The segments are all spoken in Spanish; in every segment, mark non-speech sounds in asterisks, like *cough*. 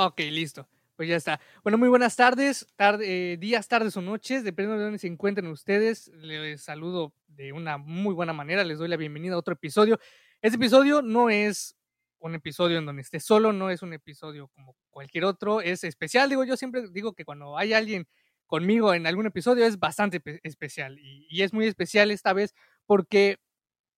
Ok, listo. Pues ya está. Bueno, muy buenas tardes, tarde, eh, días, tardes o noches, dependiendo de dónde se encuentren ustedes. Les saludo de una muy buena manera, les doy la bienvenida a otro episodio. Este episodio no es un episodio en donde esté solo, no es un episodio como cualquier otro, es especial. Digo, yo siempre digo que cuando hay alguien conmigo en algún episodio es bastante especial y, es muy especial esta vez porque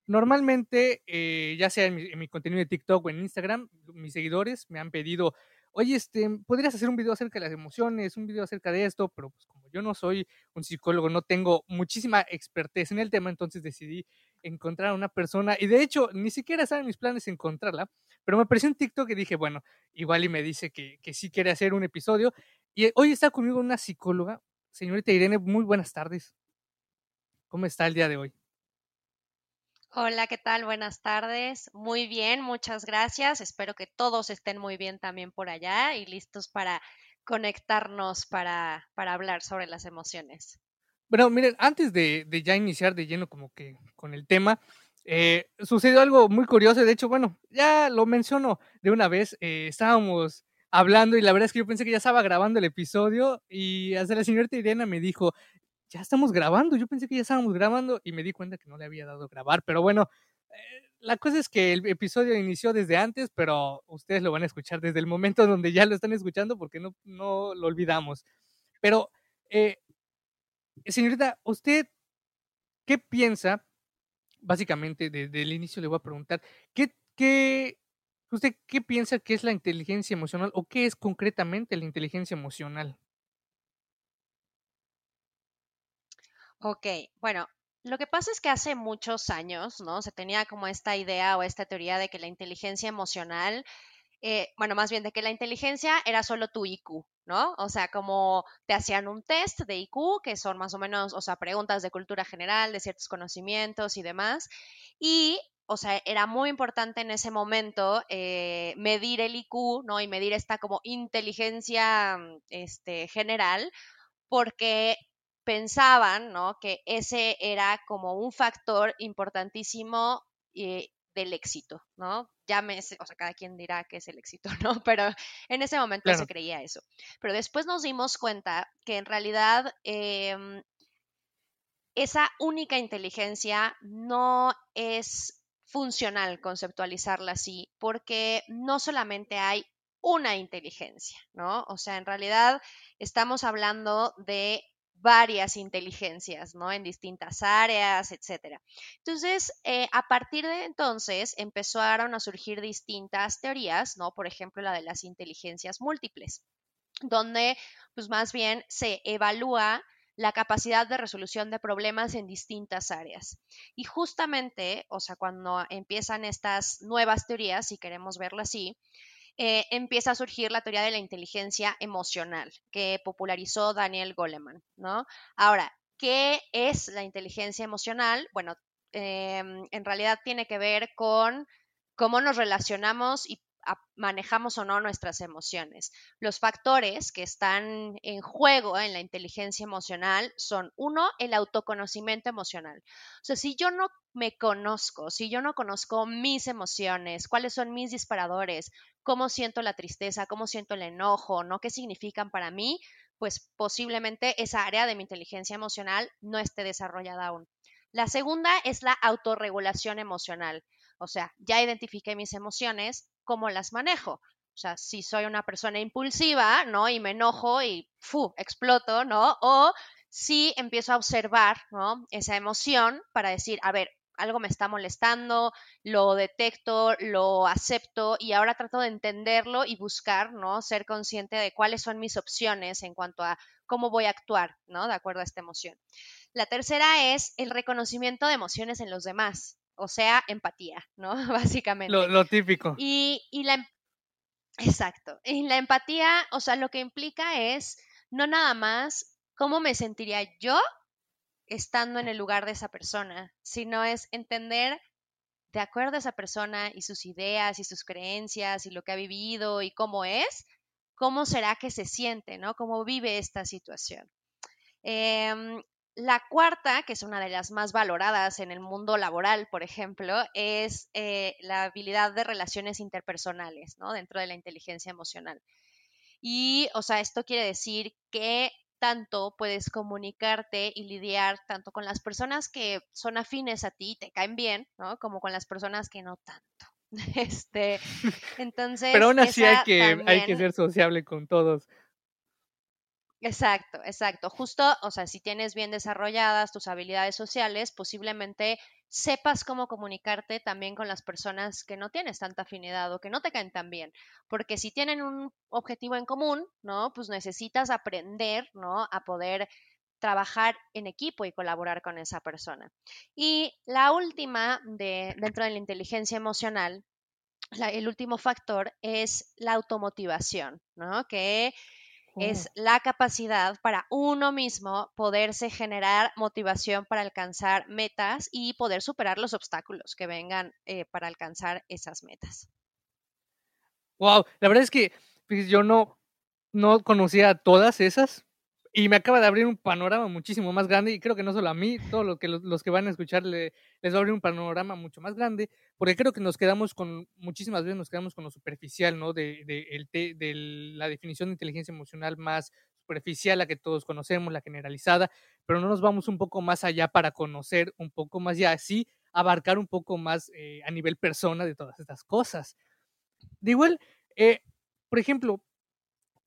normalmente, eh, ya sea en mi contenido de TikTok o en Instagram, mis seguidores me han pedido oye, este, podrías hacer un video acerca de las emociones, un video acerca de esto, pero pues como yo no soy un psicólogo, no tengo muchísima expertez en el tema, entonces decidí encontrar a una persona, y de hecho, ni siquiera estaban mis planes encontrarla, pero me apareció un TikTok y dije, bueno, igual y me dice que, que sí quiere hacer un episodio, y hoy está conmigo una psicóloga, señorita Irene, muy buenas tardes. ¿Cómo está el día de hoy? Hola, ¿qué tal? Buenas tardes. Muy bien, muchas gracias. Espero que todos estén muy bien también por allá y listos para conectarnos para, para hablar sobre las emociones. Bueno, miren, antes de, ya iniciar de lleno como que con el tema, eh, sucedió algo muy curioso. De hecho, bueno, ya lo menciono de una vez. Eh, estábamos hablando y la verdad es que yo pensé que ya estaba grabando el episodio y hasta la señorita Irena me dijo, ya estamos grabando. Yo pensé que ya estábamos grabando y me di cuenta que no le había dado grabar. Pero bueno, eh, la cosa es que el episodio inició desde antes, pero ustedes lo van a escuchar desde el momento donde ya lo están escuchando porque no, no lo olvidamos. Pero, eh, señorita, ¿usted qué piensa? Básicamente, desde el inicio le voy a preguntar, ¿qué, qué, ¿usted qué piensa que es la inteligencia emocional o qué es concretamente la inteligencia emocional? Ok, bueno, lo que pasa es que hace muchos años, ¿no? Se tenía como esta idea o esta teoría de que la inteligencia emocional, eh, bueno, más bien de que la inteligencia era solo tu IQ, ¿no? O sea, como te hacían un test de IQ, que son más o menos, o sea, preguntas de cultura general, de ciertos conocimientos y demás. Y, o sea, era muy importante en ese momento eh, medir el IQ, ¿no? Y medir esta como inteligencia este, general, porque pensaban, ¿no? Que ese era como un factor importantísimo eh, del éxito, ¿no? Llámese, o sea, cada quien dirá que es el éxito, *laughs* ¿no? Pero en ese momento se creía eso. Pero después nos dimos cuenta que en realidad em, esa única inteligencia no es funcional conceptualizarla así, porque no solamente hay una inteligencia, ¿no? O sea, en realidad estamos hablando de varias inteligencias, ¿no? En distintas áreas, etcétera. Entonces, eh, a partir de entonces empezaron a surgir distintas teorías, ¿no? Por ejemplo, la de las inteligencias múltiples, donde, pues más bien se evalúa la capacidad de resolución de problemas en distintas áreas. Y justamente, o sea, cuando empiezan estas nuevas teorías, si queremos verlo así, eh, empieza a surgir la teoría de la inteligencia emocional que popularizó Daniel Goleman, ¿no? Ahora, ¿qué es la inteligencia emocional? Bueno, em, en realidad tiene que ver con cómo nos relacionamos y manejamos o no nuestras emociones. Los factores que están en juego en la inteligencia emocional son, uno, el autoconocimiento emocional. O sea, si yo no me conozco, si yo no conozco mis emociones, cuáles son mis disparadores, cómo siento la tristeza, cómo siento el enojo, ¿no? ¿Qué significan para mí? Pues posiblemente esa área de mi inteligencia emocional no esté desarrollada aún. La segunda es la autorregulación emocional. O sea, ya identifiqué mis emociones, ¿cómo las manejo? O sea, si soy una persona impulsiva, ¿no? Y me enojo y ¡fu! exploto, ¿no? O si empiezo a observar, ¿no? Esa emoción para decir, a ver, algo me está molestando, lo detecto, lo acepto y ahora trato de entenderlo y buscar, ¿no? Ser consciente de cuáles son mis opciones en cuanto a cómo voy a actuar, ¿no? De acuerdo a esta emoción. La tercera es el reconocimiento de emociones en los demás o sea, empatía, ¿no? *laughs* Básicamente. Lo, típico. Y, la, em, exacto. Y la empatía, o sea, lo que implica es no nada más cómo me sentiría yo estando en el lugar de esa persona, sino es entender de acuerdo a esa persona y sus ideas y sus creencias y lo que ha vivido y cómo es, cómo será que se siente, ¿no? Cómo vive esta situación. Em, la cuarta, que es una de las más valoradas en el mundo laboral, por ejemplo, es eh, la habilidad de relaciones interpersonales, ¿no? Dentro de la inteligencia emocional. Y, o sea, esto quiere decir que tanto puedes comunicarte y lidiar tanto con las personas que son afines a ti, te caen bien, ¿no? Como con las personas que no tanto. *laughs* Este, entonces. Pero aún así hay que, hay que ser sociable con todos. Exacto, exacto. Justo, o sea, si tienes bien desarrolladas tus habilidades sociales, posiblemente sepas cómo comunicarte también con las personas que no tienes tanta afinidad o que no te caen tan bien. Porque si tienen un objetivo en común, ¿no? Pues necesitas aprender, ¿no? A poder trabajar en equipo y colaborar con esa persona. Y la última de, dentro de la inteligencia emocional, el último factor es la automotivación, ¿no? Que es la capacidad para uno mismo poderse generar motivación para alcanzar metas y poder superar los obstáculos que vengan eh, para alcanzar esas metas. Wow, la verdad es que pues, yo no, no conocía todas esas, y me acaba de abrir un panorama muchísimo más grande y creo que no solo a mí, todos lo que los, que van a escuchar les va a abrir un panorama mucho más grande, porque creo que nos quedamos con, muchísimas veces nos quedamos con lo superficial, ¿no? De, de, el de la definición de inteligencia emocional más superficial, la que todos conocemos, la generalizada, pero no nos vamos un poco más allá para conocer un poco más y así abarcar un poco más eh, a nivel persona de todas estas cosas. De igual, eh, por ejemplo,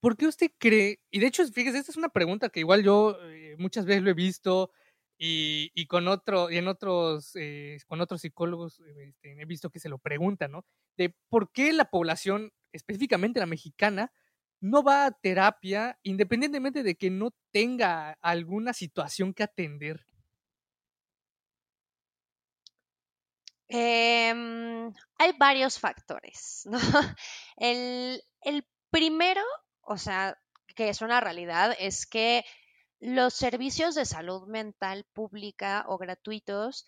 ¿por qué usted cree? Y de hecho, fíjese, esta es una pregunta que igual yo eh, muchas veces lo he visto y, con otro, y en otros, eh, con otros psicólogos este, he visto que se lo preguntan, ¿no? De por qué la población, específicamente la mexicana, no va a terapia independientemente de que no tenga alguna situación que atender. Em, hay varios factores, ¿no? *laughs* El, el primero o sea, que es una realidad, es que los servicios de salud mental pública o gratuitos,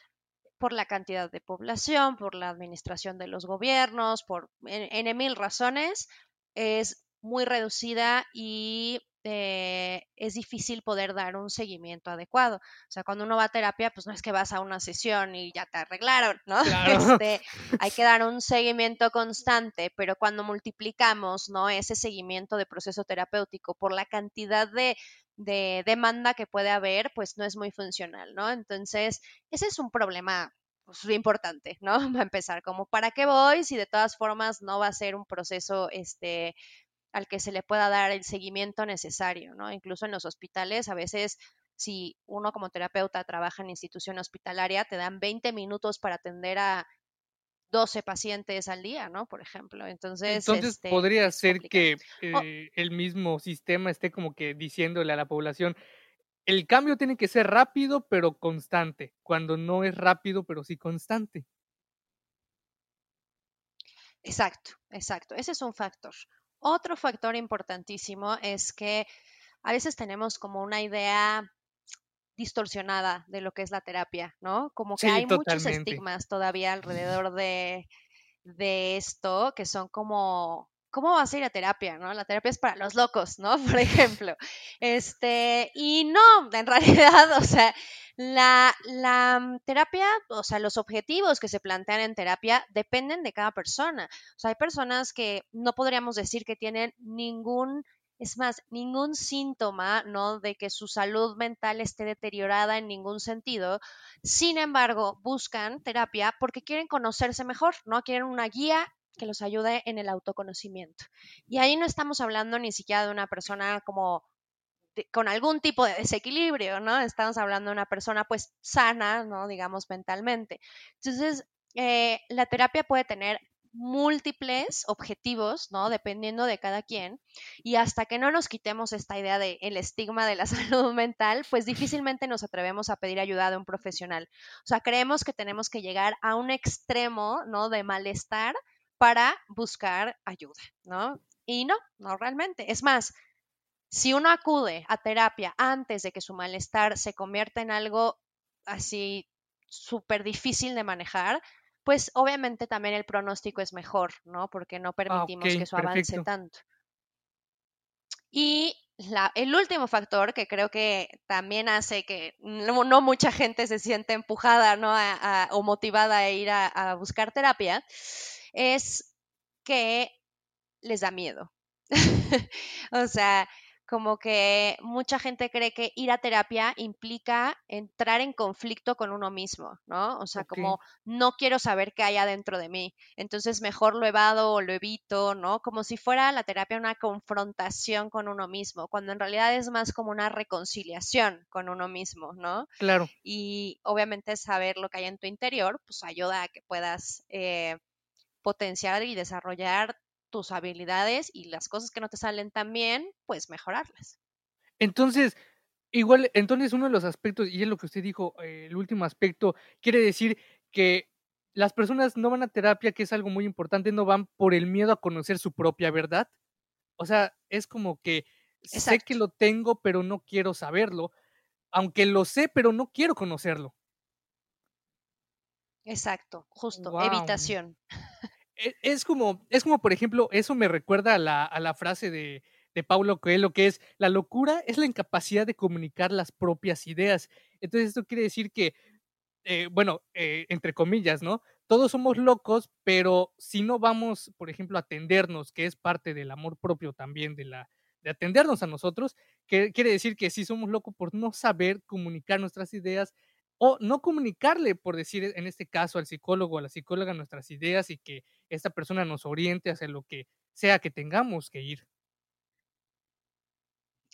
por la cantidad de población, por la administración de los gobiernos, por en mil razones, es muy reducida y eh, es difícil poder dar un seguimiento adecuado. O sea, cuando uno va a terapia, pues no es que vas a una sesión y ya te arreglaron, ¿no? *laughs* Este, *laughs* hay que dar un seguimiento constante, pero cuando multiplicamos, ¿no? Ese seguimiento de proceso terapéutico por la cantidad de, de demanda que puede haber, pues no es muy funcional, ¿no? Entonces, ese es un problema pues, importante, ¿no? *laughs* Va a empezar como, ¿para qué voy? Si de todas formas no va a ser un proceso, este, al que se le pueda dar el seguimiento necesario, ¿no? Incluso en los hospitales, a veces si uno como terapeuta trabaja en institución hospitalaria, te dan 20 minutos para atender a 12 pacientes al día, ¿no? Por ejemplo. Entonces, Entonces este, podría ser que eh, el mismo sistema esté como que diciéndole a la población, el cambio tiene que ser rápido pero constante, cuando no es rápido pero sí constante. Exacto, exacto. Ese es un factor. Otro factor importantísimo es que a veces tenemos como una idea distorsionada de lo que es la terapia, ¿no? Como que hay muchos estigmas todavía alrededor de, de esto que son como ¿cómo vas a ir a terapia? ¿no? La terapia es para los locos, ¿no? *laughs* Por ejemplo. Este, y no, en realidad, o sea, la, la, mm, terapia, o sea, los objetivos que se plantean en terapia dependen de cada persona. O sea, hay personas que no podríamos decir que tienen ningún, es más, ningún síntoma, ¿no? De que su salud mental esté deteriorada en ningún sentido. Sin embargo, buscan terapia porque quieren conocerse mejor, ¿no? Quieren una guía que los ayude en el autoconocimiento. Y ahí no estamos hablando ni siquiera de una persona como con algún tipo de desequilibrio, ¿no? Estamos hablando de una persona pues sana, ¿no? Digamos mentalmente. Entonces, eh, la terapia puede tener múltiples objetivos, ¿no? Dependiendo de cada quien. Y hasta que no nos quitemos esta idea del el estigma de la *laughs* salud mental, pues difícilmente nos atrevemos a pedir ayuda de un profesional. O sea, creemos que tenemos que llegar a un extremo, ¿no? De malestar para buscar ayuda, ¿no? Y no, no realmente. Es más, si uno acude a terapia antes de que su malestar se convierta en algo así súper difícil de manejar, pues obviamente también el pronóstico es mejor, ¿no? Porque no ah, permitimos que eso avance tanto. Y el último factor que creo que también hace que no, mucha gente se siente empujada ¿no? o motivada a ir a buscar terapia es que les da miedo, *laughs* o sea, como que mucha gente cree que ir a terapia implica entrar en conflicto con uno mismo, ¿no? O sea, como no quiero saber qué hay adentro de mí, entonces mejor lo evado o lo evito, ¿no? Como si fuera la terapia una confrontación con uno mismo, cuando en realidad es más como una reconciliación con uno mismo, ¿no? Claro. Y obviamente saber lo que hay en tu interior, pues ayuda a que puedas... Eh, potenciar y desarrollar tus habilidades y las cosas que no te salen tan bien, pues mejorarlas. Entonces, igual, entonces uno de los aspectos, y es lo que usted dijo, eh, el último aspecto, quiere decir que las personas no van a terapia, que es algo muy importante, no van por el miedo a conocer su propia verdad. O sea, es como que sé que lo tengo, pero no quiero saberlo, aunque lo sé, pero no quiero conocerlo. Exacto, justo, evitación. *laughs* E, es como, es como, por ejemplo, eso me recuerda a la, a la frase de, de Paulo Coelho, que es, la locura es la incapacidad de comunicar las propias ideas. Entonces, esto quiere decir que, eh, bueno, eh, entre comillas, ¿no? Todos somos locos, pero si no vamos, por ejemplo, a atendernos, que es parte del amor propio también, de, la, de atendernos a nosotros, que quiere decir que sí somos locos por no saber comunicar nuestras ideas, o no comunicarle, por decir en este caso, al psicólogo o a la psicóloga nuestras ideas y que esta persona nos oriente hacia lo que sea que tengamos que ir.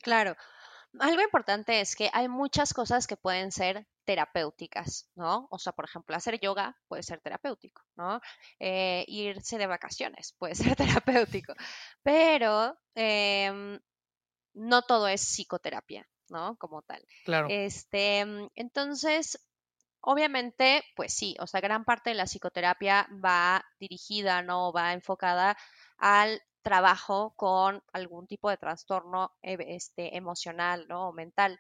Claro. Algo importante es que hay muchas cosas que pueden ser terapéuticas, ¿no? O sea, por ejemplo, hacer yoga puede ser terapéutico, ¿no? Eh, irse de vacaciones puede *laughs* ser terapéutico, pero em, no todo es psicoterapia, ¿no? Como tal. Claro. Este, mm, entonces, obviamente, pues sí, o sea, gran parte de la psicoterapia va dirigida, ¿no? Va enfocada al trabajo con algún tipo de trastorno eh, este, emocional, ¿no? O mental.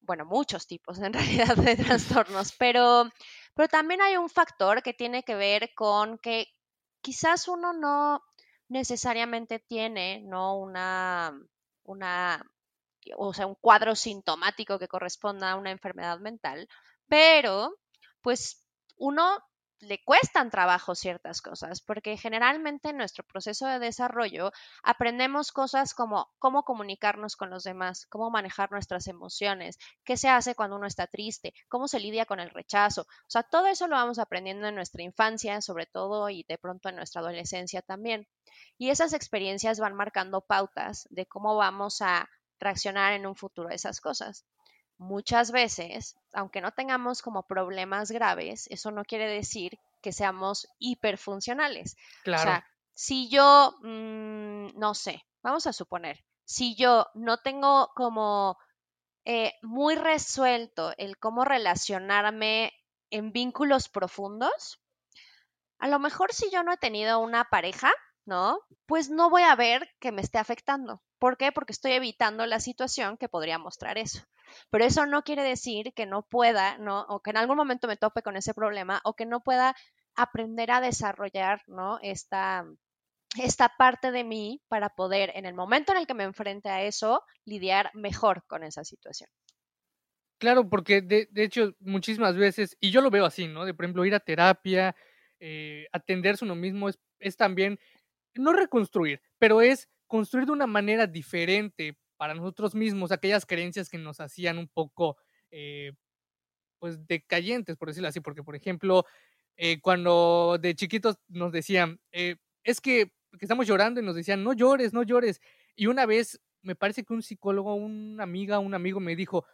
Bueno, muchos tipos *laughs* en realidad de trastornos, pero, pero también hay un factor que tiene que ver con que quizás uno no necesariamente tiene, ¿no? Una, una o sea, un cuadro sintomático que corresponda a una enfermedad mental, pero pues uno le cuestan trabajo ciertas cosas, porque generalmente en nuestro proceso de desarrollo aprendemos cosas como cómo comunicarnos con los demás, cómo manejar nuestras emociones, qué se hace cuando uno está triste, cómo se lidia con el rechazo. O sea, todo eso lo vamos aprendiendo en nuestra infancia, sobre todo, y de pronto en nuestra adolescencia también. Y esas experiencias van marcando pautas de cómo vamos a reaccionar en un futuro a esas cosas. Muchas veces, aunque no tengamos como problemas graves, eso no quiere decir que seamos hiperfuncionales. Claro. O sea, si yo, mm, no sé, vamos a suponer, si yo no tengo como eh, muy resuelto el cómo relacionarme en vínculos profundos, a lo mejor si yo no he tenido una pareja, ¿no? Pues no voy a ver que me esté afectando. ¿Por qué? Porque estoy evitando la situación que podría mostrar eso. Pero eso no quiere decir que no pueda, ¿no? O que en algún momento me tope con ese problema o que no pueda aprender a desarrollar, ¿no? Esta, esta parte de mí para poder, en el momento en el que me enfrente a eso, lidiar mejor con esa situación. Claro, porque de, hecho muchísimas veces, y yo lo veo así, ¿no? De por ejemplo, ir a terapia, eh, atenderse uno mismo es, es también, no reconstruir, pero es construir de una manera diferente para nosotros mismos aquellas creencias que nos hacían un poco, eh, pues, decayentes, por decirlo así, porque, por ejemplo, eh, cuando de chiquitos nos decían, eh, es que, estamos llorando y nos decían, no llores, no llores. Y una vez, me parece que un psicólogo, una amiga, un amigo me dijo,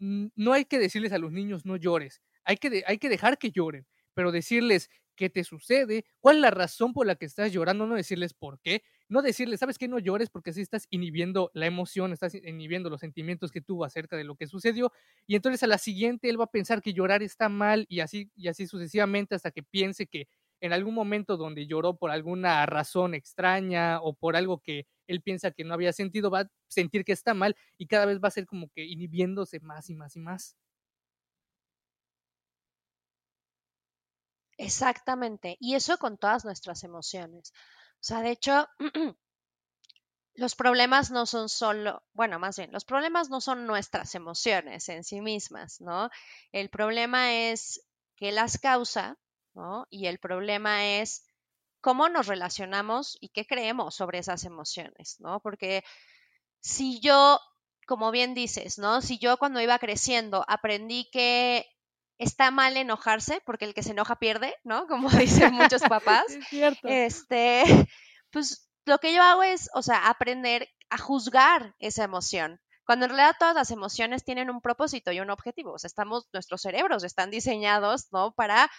no hay que decirles a los niños, no llores, hay que, hay que dejar que lloren, pero decirles, qué te sucede, cuál es la razón por la que estás llorando, no decirles por qué, no decirles, ¿sabes qué? No llores porque así estás inhibiendo la emoción, estás inhibiendo los sentimientos que tuvo acerca de lo que sucedió y entonces a la siguiente él va a pensar que llorar está mal y así y así sucesivamente hasta que piense que en algún momento donde lloró por alguna razón extraña o por algo que él piensa que no había sentido, va a sentir que está mal y cada vez va a ser como que inhibiéndose más y más y más. Exactamente, y eso con todas nuestras emociones. O sea, de hecho, *clears throat* los problemas no son solo, bueno, más bien, los problemas no son nuestras emociones en sí mismas, ¿no? El problema es que las causa, ¿no? Y el problema es cómo nos relacionamos y qué creemos sobre esas emociones, ¿no? Porque si yo, como bien dices, ¿no? Si yo cuando iba creciendo aprendí que está mal enojarse porque el que se enoja pierde, ¿no? *laughs* Como dicen muchos papás. Es cierto. Este, *laughs* pues lo que yo hago es, o sea, aprender a juzgar esa emoción. Cuando en realidad todas las emociones tienen un propósito y un objetivo. O sea, estamos, nuestros cerebros están diseñados, ¿no? Para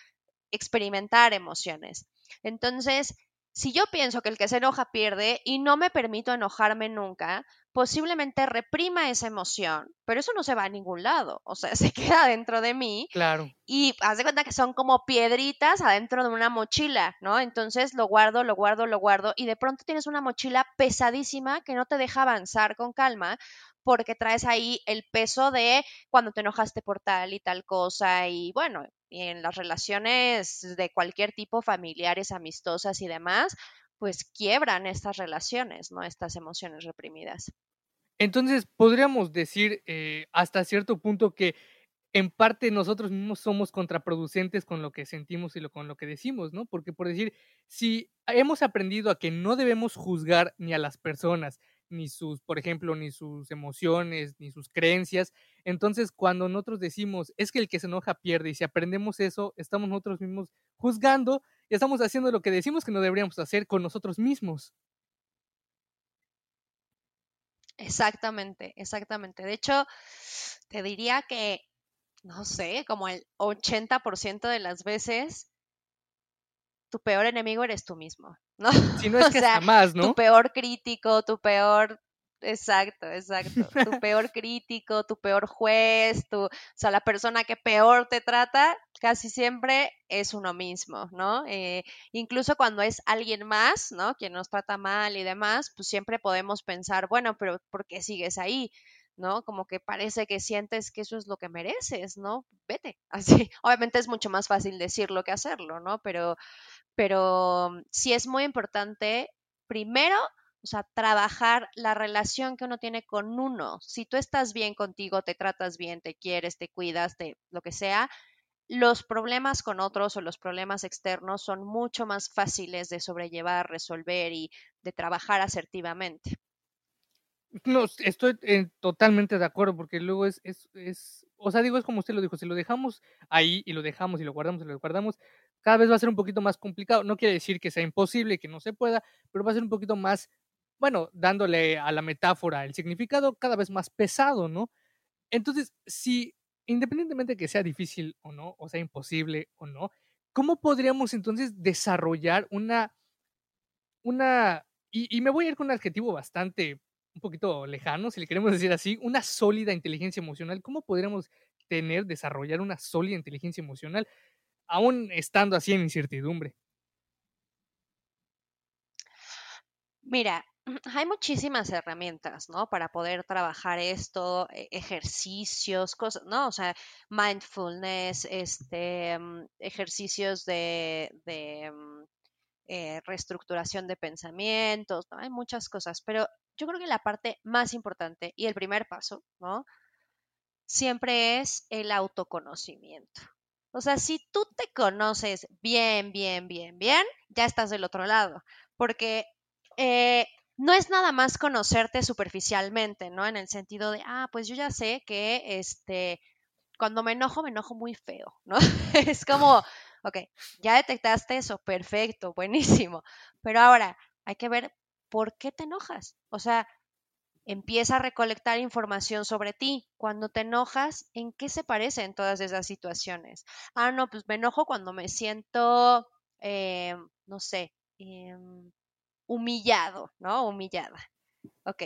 experimentar emociones. Entonces, si yo pienso que el que se enoja pierde y no me permito enojarme nunca, posiblemente reprima esa emoción, pero eso no se va a ningún lado, o sea, *laughs* se queda dentro de mí. Claro. Y haz de cuenta que son como piedritas adentro de una mochila, ¿no? Entonces lo guardo, lo guardo, lo guardo y de pronto tienes una mochila pesadísima que no te deja avanzar con calma porque traes ahí el peso de cuando te enojaste por tal y tal cosa y bueno, en las relaciones de cualquier tipo, familiares, amistosas y demás, pues quiebran estas relaciones, ¿no? Estas emociones reprimidas. Entonces, podríamos decir eh, hasta cierto punto que en parte nosotros mismos somos contraproducentes con lo que sentimos y lo, con lo que decimos, ¿no? Porque por decir, si hemos aprendido a que no debemos juzgar ni a las personas, ni sus, por ejemplo, ni sus emociones, ni sus creencias, entonces cuando nosotros decimos, es que el que se enoja pierde, y si aprendemos eso, estamos nosotros mismos juzgando y estamos haciendo lo que decimos que no deberíamos hacer con nosotros mismos. Exactamente, exactamente. De hecho, te diría que no sé, como el 80% de las veces, tu peor enemigo eres tú mismo, ¿no? Si *laughs* no es que sea, más, ¿no? Tu peor crítico, tu peor Exacto, exacto. Tu *laughs* peor crítico, tu peor juez, tu, o sea, la persona que peor te trata, casi siempre es uno mismo, ¿no? Eh, incluso cuando es alguien más, ¿no? Quien nos trata mal y demás, pues siempre podemos pensar, bueno, pero ¿por qué sigues ahí? ¿no? Como que parece que sientes que eso es lo que mereces, ¿no? Vete. *laughs* Así, obviamente es mucho más fácil decirlo que hacerlo, ¿no? Pero, pero sí es muy importante, primero, o sea, trabajar la relación que uno tiene con uno. Si tú estás bien contigo, te tratas bien, te quieres, te cuidas, te, lo que sea, los problemas con otros o los problemas externos son mucho más fáciles de sobrellevar, resolver y de trabajar asertivamente. No, estoy totalmente de acuerdo, porque luego es, es, es, o sea, digo, es como usted lo dijo, si lo dejamos ahí y lo dejamos y lo guardamos y lo guardamos, cada vez va a ser un poquito más complicado. No quiere decir que sea imposible, que no se pueda, pero va a ser un poquito más, bueno, dándole a la metáfora el significado cada vez más pesado, ¿no? Entonces, si independientemente de que sea difícil o no, o sea imposible o no, ¿cómo podríamos entonces desarrollar una, una, y, y me voy a ir con un adjetivo bastante un poquito lejano, si le queremos decir así, una sólida inteligencia emocional. ¿Cómo podríamos tener, desarrollar una sólida inteligencia emocional, aún estando así en incertidumbre? Mira, hay muchísimas herramientas, ¿no? Para poder trabajar esto, e, ejercicios, cosas, ¿no? O sea, mindfulness, este, mm, ejercicios de, de mm, eh, reestructuración de pensamientos. Hay muchas cosas, pero yo creo que la parte más importante y el primer paso, ¿no? Siempre es el autoconocimiento. O sea, si tú te conoces bien, bien, bien, bien, ya estás del otro lado, porque eh, no es nada más conocerte superficialmente, ¿no? En el sentido de, ah, pues yo ya sé que, este, cuando me enojo, me enojo muy feo, ¿no? *laughs* es como, ok, ya detectaste eso, perfecto, buenísimo, pero ahora hay que ver ¿por qué te enojas? O sea, empieza a recolectar información sobre ti. Cuando te enojas, ¿en qué se parecen todas esas situaciones? Ah, no, pues me enojo cuando me siento, eh, no sé, em, humillado, ¿no? Humillada. Ok,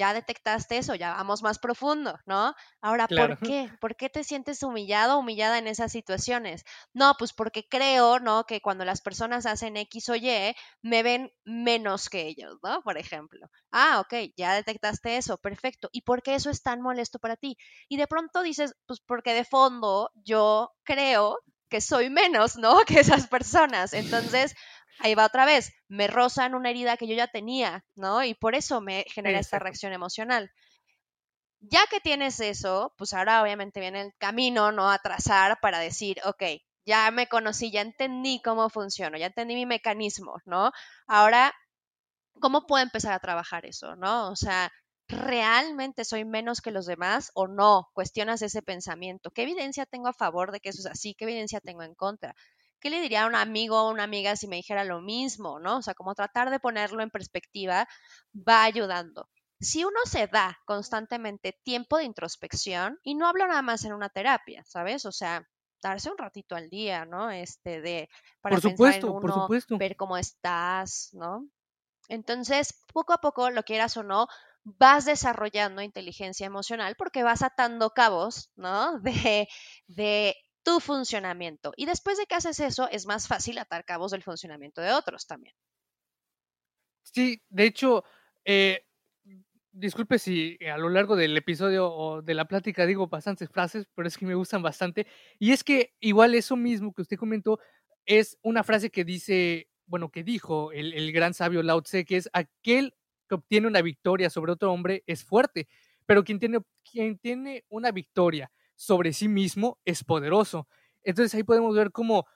ya detectaste eso, ya vamos más profundo, ¿no? Ahora, ¿por qué? ¿Por qué te sientes humillado o humillada en esas situaciones? No, pues porque creo, ¿no? Que cuando las personas hacen X o Y, me ven menos que ellos, ¿no? Por ejemplo. Ah, ok, ya detectaste eso, perfecto. ¿Y por qué eso es tan molesto para ti? Y de pronto dices, pues porque de fondo yo creo que soy menos, ¿no? *laughs* Que esas personas. Entonces, ahí va otra vez, me rozan una herida que yo ya tenía, ¿no? Y por eso me genera esta reacción emocional. Ya que tienes eso, pues ahora obviamente viene el camino, ¿no? A trazar para decir, ok, ya me conocí, ya entendí cómo funciona, ya entendí mi mecanismo, ¿no? Ahora, ¿cómo puedo empezar a trabajar eso, ¿no? O sea, ¿realmente soy menos que los demás o no? Cuestionas ese pensamiento. ¿Qué evidencia tengo a favor de que eso es así? ¿Qué evidencia tengo en contra? ¿Qué le diría a un amigo o una amiga si me dijera lo mismo, ¿no? O sea, como tratar de ponerlo en perspectiva va ayudando. Si uno se da constantemente tiempo de introspección, y no hablo nada más en una terapia, ¿sabes? O sea, darse un ratito al día, ¿no? Este de para por supuesto, en uno, por supuesto. ver cómo estás, ¿no? Entonces, poco a poco, lo quieras o no, vas desarrollando inteligencia emocional porque vas atando cabos, ¿no? *laughs* De, de tu funcionamiento. Y después de que haces eso, es más fácil atar cabos del funcionamiento de otros también. Sí, de hecho, eh, disculpe si a lo largo del episodio o de la plática digo bastantes frases, pero es que me gustan bastante. Y es que igual eso mismo que usted comentó es una frase que dice, bueno, que dijo el, el gran sabio Lao Tse, que es aquel que obtiene una victoria sobre otro hombre es fuerte, pero quien tiene, quien tiene una victoria sobre sí mismo es poderoso. Entonces ahí podemos ver cómo,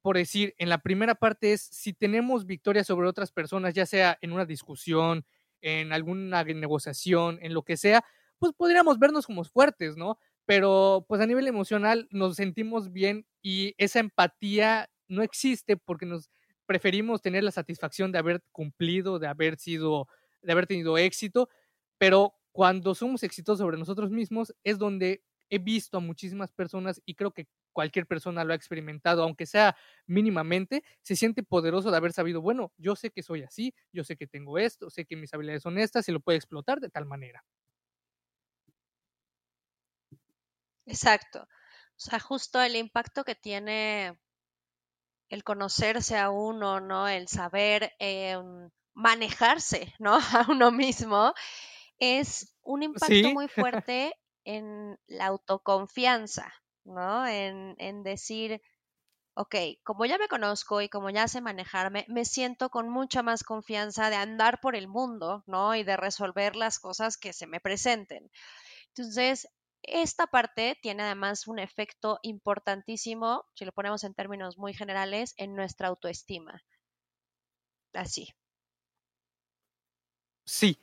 por decir, en la primera parte es si tenemos victoria sobre otras personas, ya sea en una discusión, en alguna negociación, en lo que sea, pues podríamos vernos como fuertes, ¿no? Pero pues a nivel emocional nos sentimos bien y esa empatía no existe porque nos preferimos tener la satisfacción de haber cumplido, de haber sido, de haber tenido éxito, pero cuando somos exitosos sobre nosotros mismos es donde he visto a muchísimas personas y creo que cualquier persona lo ha experimentado, aunque sea mínimamente, se siente poderoso de haber sabido, bueno, yo sé que soy así, yo sé que tengo esto, sé que mis habilidades son estas y lo puedo explotar de tal manera. Exacto. O sea, justo el impacto que tiene el conocerse a uno, ¿no? El saber em, manejarse, ¿no? *laughs* A uno mismo, es un impacto muy fuerte en la autoconfianza, ¿no? En, decir, ok, como ya me conozco y como ya sé manejarme, me siento con mucha más confianza de andar por el mundo, ¿no? Y de resolver las cosas que se me presenten. Entonces, esta parte tiene además un efecto importantísimo, si lo ponemos en términos muy generales, en nuestra autoestima. Así. Sí,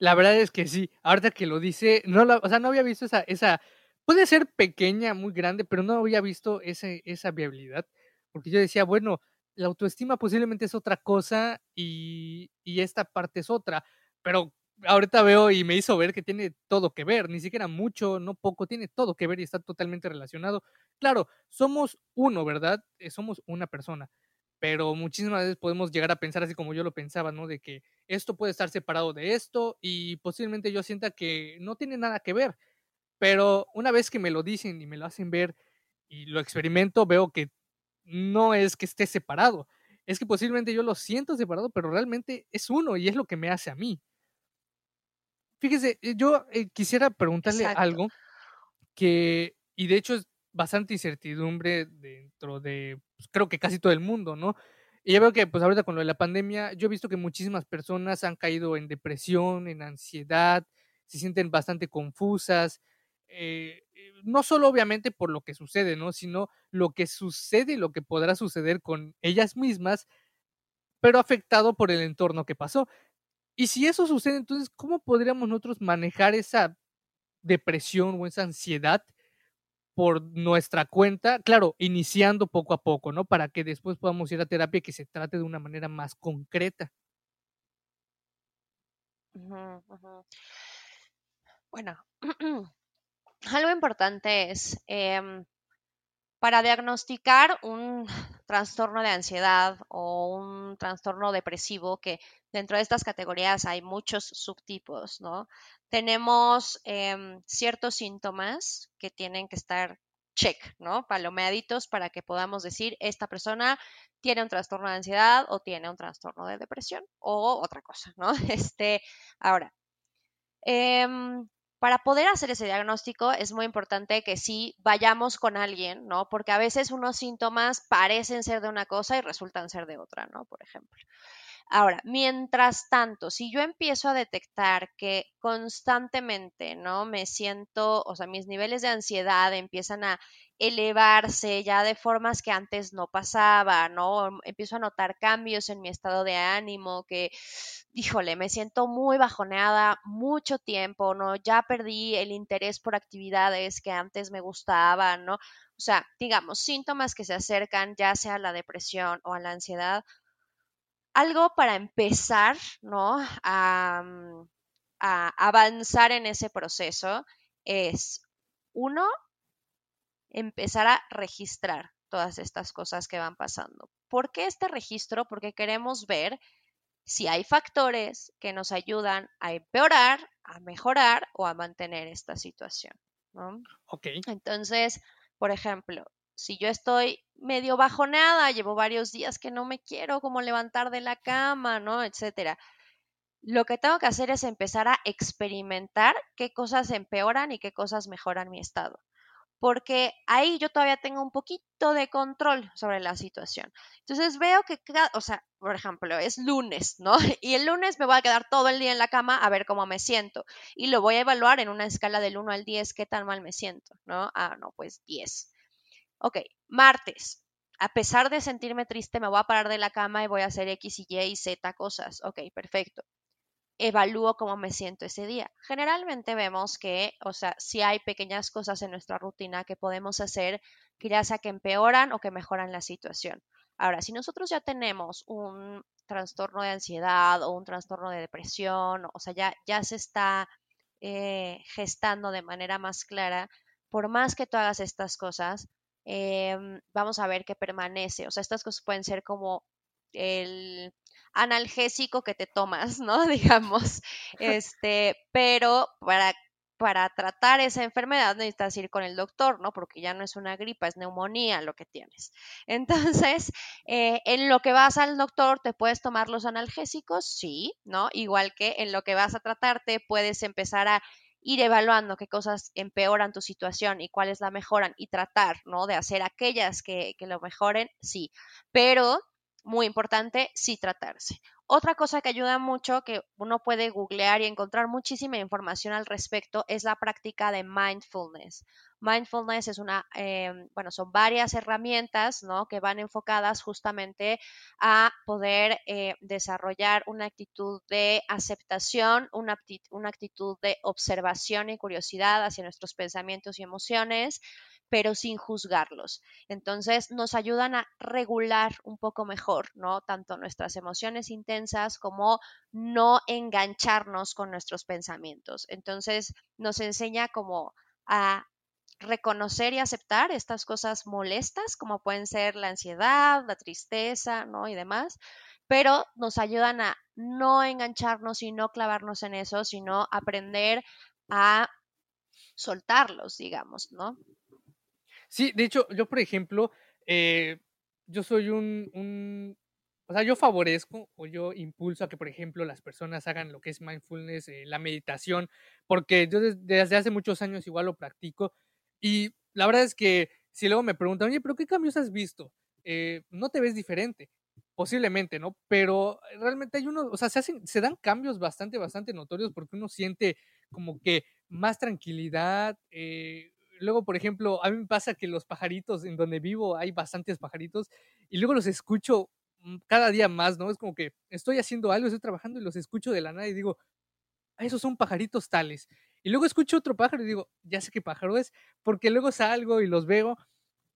la verdad es que sí. Ahorita que lo dice, no o sea, no había visto esa, esa, puede ser pequeña, muy grande, pero no había visto ese, esa viabilidad. Porque yo decía, bueno, la autoestima posiblemente es otra cosa y, y esta parte es otra. Pero ahorita veo y me hizo ver que tiene todo que ver, ni siquiera mucho, no poco, tiene todo que ver y está totalmente relacionado. Claro, somos uno, ¿verdad? Eh, somos una persona pero muchísimas veces podemos llegar a pensar así como yo lo pensaba, ¿no? De que esto puede estar separado de esto y posiblemente yo sienta que no tiene nada que ver, pero una vez que me lo dicen y me lo hacen ver y lo experimento, veo que no es que esté separado, es que posiblemente yo lo siento separado, pero realmente es uno y es lo que me hace a mí. Fíjese, eh, yo eh, quisiera preguntarle algo que, y de hecho es bastante incertidumbre dentro de, pues, creo que casi todo el mundo, ¿no? Y ya veo que, pues ahorita con lo de la pandemia, yo he visto que muchísimas personas han caído en depresión, en ansiedad, se sienten bastante confusas, eh, eh, no solo obviamente por lo que sucede, ¿no? Sino lo que sucede y lo que podrá suceder con ellas mismas, pero afectado por el entorno que pasó. Y si eso sucede, entonces, ¿cómo podríamos nosotros manejar esa depresión o esa ansiedad por nuestra cuenta, claro, iniciando poco a poco, ¿no? Para que después podamos ir a terapia y que se trate de una manera más concreta. Bueno, *clears throat* algo importante es, em, para diagnosticar un trastorno de ansiedad o un trastorno depresivo, que dentro de estas categorías hay muchos subtipos, ¿no? Tenemos em, ciertos síntomas que tienen que estar check, ¿no? Palomeaditos para que podamos decir, esta persona tiene un trastorno de ansiedad o tiene un trastorno de depresión o otra cosa, ¿no? *laughs* Este, ahora, em, para poder hacer ese diagnóstico es muy importante que sí vayamos con alguien, ¿no? Porque a veces unos síntomas parecen ser de una cosa y resultan ser de otra, ¿no? Por ejemplo. Ahora, mientras tanto, si yo empiezo a detectar que constantemente, ¿no? Me siento, o sea, mis niveles de ansiedad empiezan a elevarse ya de formas que antes no pasaba, ¿no? Empiezo a notar cambios en mi estado de ánimo, que, híjole, me siento muy bajoneada mucho tiempo, ¿no? Ya perdí el interés por actividades que antes me gustaban, ¿no? O sea, digamos, síntomas que se acercan ya sea a la depresión o a la ansiedad, algo para empezar, ¿no? A, mm, a avanzar en ese proceso es, uno, empezar a registrar todas estas cosas que van pasando. ¿Por qué este registro? Porque queremos ver si hay factores que nos ayudan a empeorar, a mejorar o a mantener esta situación. ¿no? Ok. Entonces, por ejemplo, si yo estoy medio bajoneada, llevo varios días que no me quiero como levantar de la cama, ¿no? Etcétera. Lo que tengo que hacer es empezar a experimentar qué cosas empeoran y qué cosas mejoran mi estado. Porque ahí yo todavía tengo un poquito de control sobre la situación. Entonces veo que, o sea, por ejemplo, es lunes, ¿no? *laughs* Y el lunes me voy a quedar todo el día en la cama a ver cómo me siento. Y lo voy a evaluar en una escala del 1 al 10, qué tan mal me siento, ¿no? Ah, no, pues 10. Ok, martes. A pesar de sentirme triste, me voy a parar de la cama y voy a hacer X y Y y Z cosas. Ok, perfecto. Evalúo cómo me siento ese día. Generalmente vemos que, o sea, si hay pequeñas cosas en nuestra rutina que podemos hacer que ya sea que empeoran o que mejoran la situación. Ahora, si nosotros ya tenemos un trastorno de ansiedad o un trastorno de depresión, o sea, ya, ya se está eh, gestando de manera más clara, por más que tú hagas estas cosas, Em, vamos a ver que permanece. O sea, estas cosas pueden ser como el analgésico que te tomas, ¿no? *laughs* Digamos, *laughs* este, pero para, para tratar esa enfermedad necesitas ir con el doctor, ¿no? Porque ya no es una gripa, es neumonía lo que tienes. *laughs* Entonces, eh, en lo que vas al doctor, ¿te puedes tomar los analgésicos? Sí, ¿no? Igual que en lo que vas a tratarte, puedes empezar a ir evaluando qué cosas empeoran tu situación y cuáles la mejoran y tratar, ¿no? De hacer aquellas que, que lo mejoren, sí. Pero, muy importante, sí tratarse. Otra cosa que ayuda mucho, que uno puede googlear y encontrar muchísima información al respecto, es la práctica de mindfulness. Mindfulness es una, em, bueno, son varias herramientas, ¿no? Que van enfocadas justamente a poder eh, desarrollar una actitud de aceptación, una, una actitud de observación y curiosidad hacia nuestros pensamientos y emociones, pero sin juzgarlos. Entonces nos ayudan a regular un poco mejor, ¿no? Tanto nuestras emociones intensas como no engancharnos con nuestros pensamientos. Entonces nos enseña como a reconocer y aceptar estas cosas molestas, como pueden ser la ansiedad, la tristeza, ¿no? Y demás, pero nos ayudan a no engancharnos y no clavarnos en eso, sino aprender a soltarlos, digamos, ¿no? Sí, de hecho, yo, por ejemplo, eh, yo soy un, o sea, yo favorezco o yo impulso a que, por ejemplo, las personas hagan lo que es mindfulness, eh, la meditación, porque yo desde, hace muchos años igual lo practico y la verdad es que si luego me preguntan, oye, pero ¿qué cambios has visto? Eh, no te ves diferente, posiblemente, ¿no? Pero realmente hay unos, o sea, se, hacen, se dan cambios bastante, bastante notorios porque uno siente como que más tranquilidad, eh, luego, por ejemplo, a mí me pasa que los pajaritos en donde vivo hay bastantes pajaritos y luego los escucho mm, cada día más, ¿no? Es como que estoy haciendo algo, estoy trabajando y los escucho de la nada y digo, ah, esos son pajaritos tales. Y luego escucho otro pájaro y digo, ya sé qué pájaro es, porque luego salgo y los veo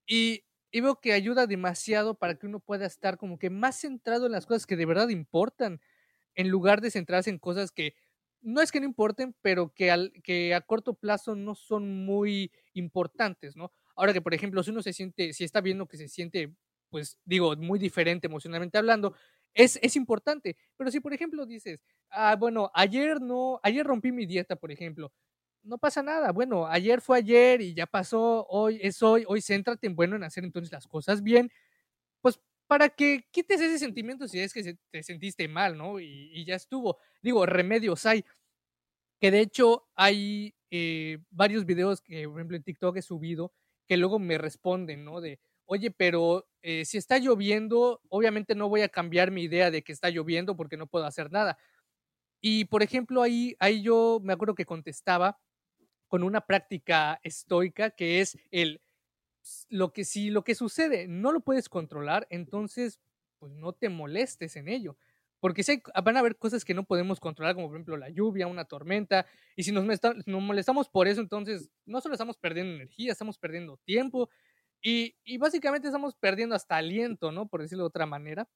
y, y veo que ayuda demasiado para que uno pueda estar como que más centrado en las cosas que de verdad importan, en lugar de centrarse en cosas que no es que no importen, pero que, al, que a corto plazo no son muy importantes, ¿no? Ahora que, por ejemplo, si uno se siente, si está viendo que se siente, pues digo, muy diferente emocionalmente hablando, es, es importante. Pero si, por ejemplo, dices, ah, bueno, ayer no, ayer rompí mi dieta, por ejemplo, no pasa nada. Bueno, ayer fue ayer y ya pasó, hoy es hoy, hoy céntrate en bueno en hacer entonces las cosas bien, pues para que quites ese sentimiento si es que te sentiste mal, ¿no? Y, y, ya estuvo. Digo, remedios hay. Que de hecho hay eh, varios videos que, por ejemplo, en TikTok he subido que luego me responden, ¿no? De, oye, pero eh, si está lloviendo, obviamente no voy a cambiar mi idea de que está lloviendo porque no puedo hacer nada. Y por ejemplo, ahí, ahí yo me acuerdo que contestaba con una práctica estoica que es el lo que si lo que sucede no lo puedes controlar, entonces pues no te molestes en ello. Porque si van a haber cosas que no podemos controlar, como por ejemplo la lluvia, una tormenta, y si nos, nos molestamos por eso, entonces no solo estamos perdiendo energía, estamos perdiendo tiempo, y, y, básicamente estamos perdiendo hasta aliento, ¿no? Por decirlo de otra manera,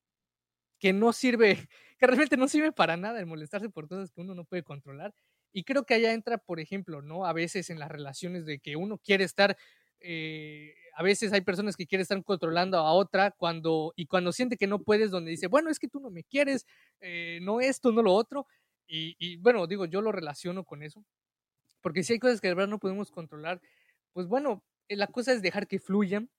que no sirve, *laughs* que realmente no sirve para nada el molestarse por cosas que uno no puede controlar. Y creo que allá entra, por ejemplo, ¿no? A veces en las relaciones de que uno quiere estar eh, a veces hay personas que quieren estar controlando a otra cuando, y cuando siente que no puedes, donde dice, bueno, es que tú no me quieres, eh, no esto, no lo otro. Y, bueno, digo, yo lo relaciono con eso, porque si hay cosas que de verdad no podemos controlar, pues bueno, la cosa es dejar que fluyan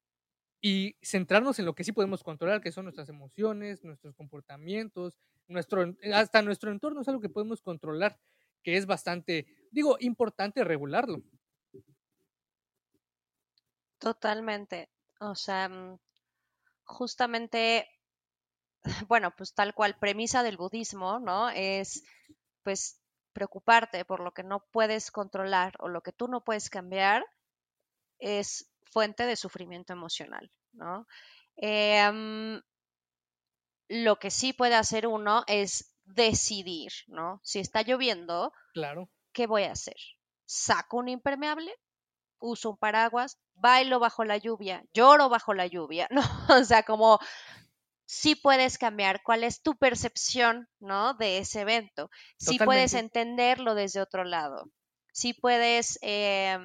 y centrarnos en lo que sí podemos controlar, que son nuestras emociones, nuestros comportamientos, nuestro, hasta nuestro entorno es algo que podemos controlar, que es bastante, digo, importante regularlo. Totalmente. O sea, mm, justamente, *laughs* bueno, pues tal cual premisa del budismo, ¿no? Es, pues, preocuparte por lo que no puedes controlar o lo que tú no puedes cambiar es fuente de sufrimiento emocional, ¿no? Em, lo que sí puede hacer uno es decidir, ¿no? Si está lloviendo, claro. ¿qué voy a hacer? ¿Saco un impermeable? uso un paraguas, bailo bajo la lluvia, lloro bajo la lluvia, *laughs* ¿no? O sea, como sí puedes cambiar cuál es tu percepción, ¿no? De ese evento. Sí puedes entenderlo desde otro lado. Sí puedes eh,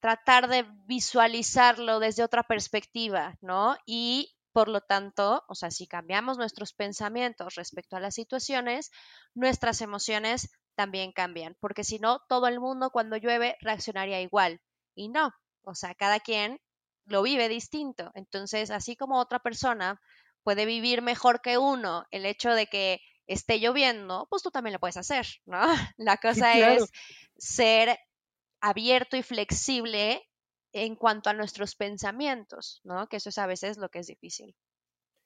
tratar de visualizarlo desde otra perspectiva, ¿no? Y por lo tanto, o sea, si cambiamos nuestros pensamientos respecto a las situaciones, nuestras emociones también cambian, porque si no, todo el mundo cuando llueve reaccionaría igual y no. O sea, cada quien lo vive distinto. Entonces, así como otra persona puede vivir mejor que uno el hecho de que esté lloviendo, pues tú también lo puedes hacer, ¿no? *laughs* La cosa es ser abierto y flexible en cuanto a nuestros pensamientos, ¿no? Que eso es a veces lo que es difícil.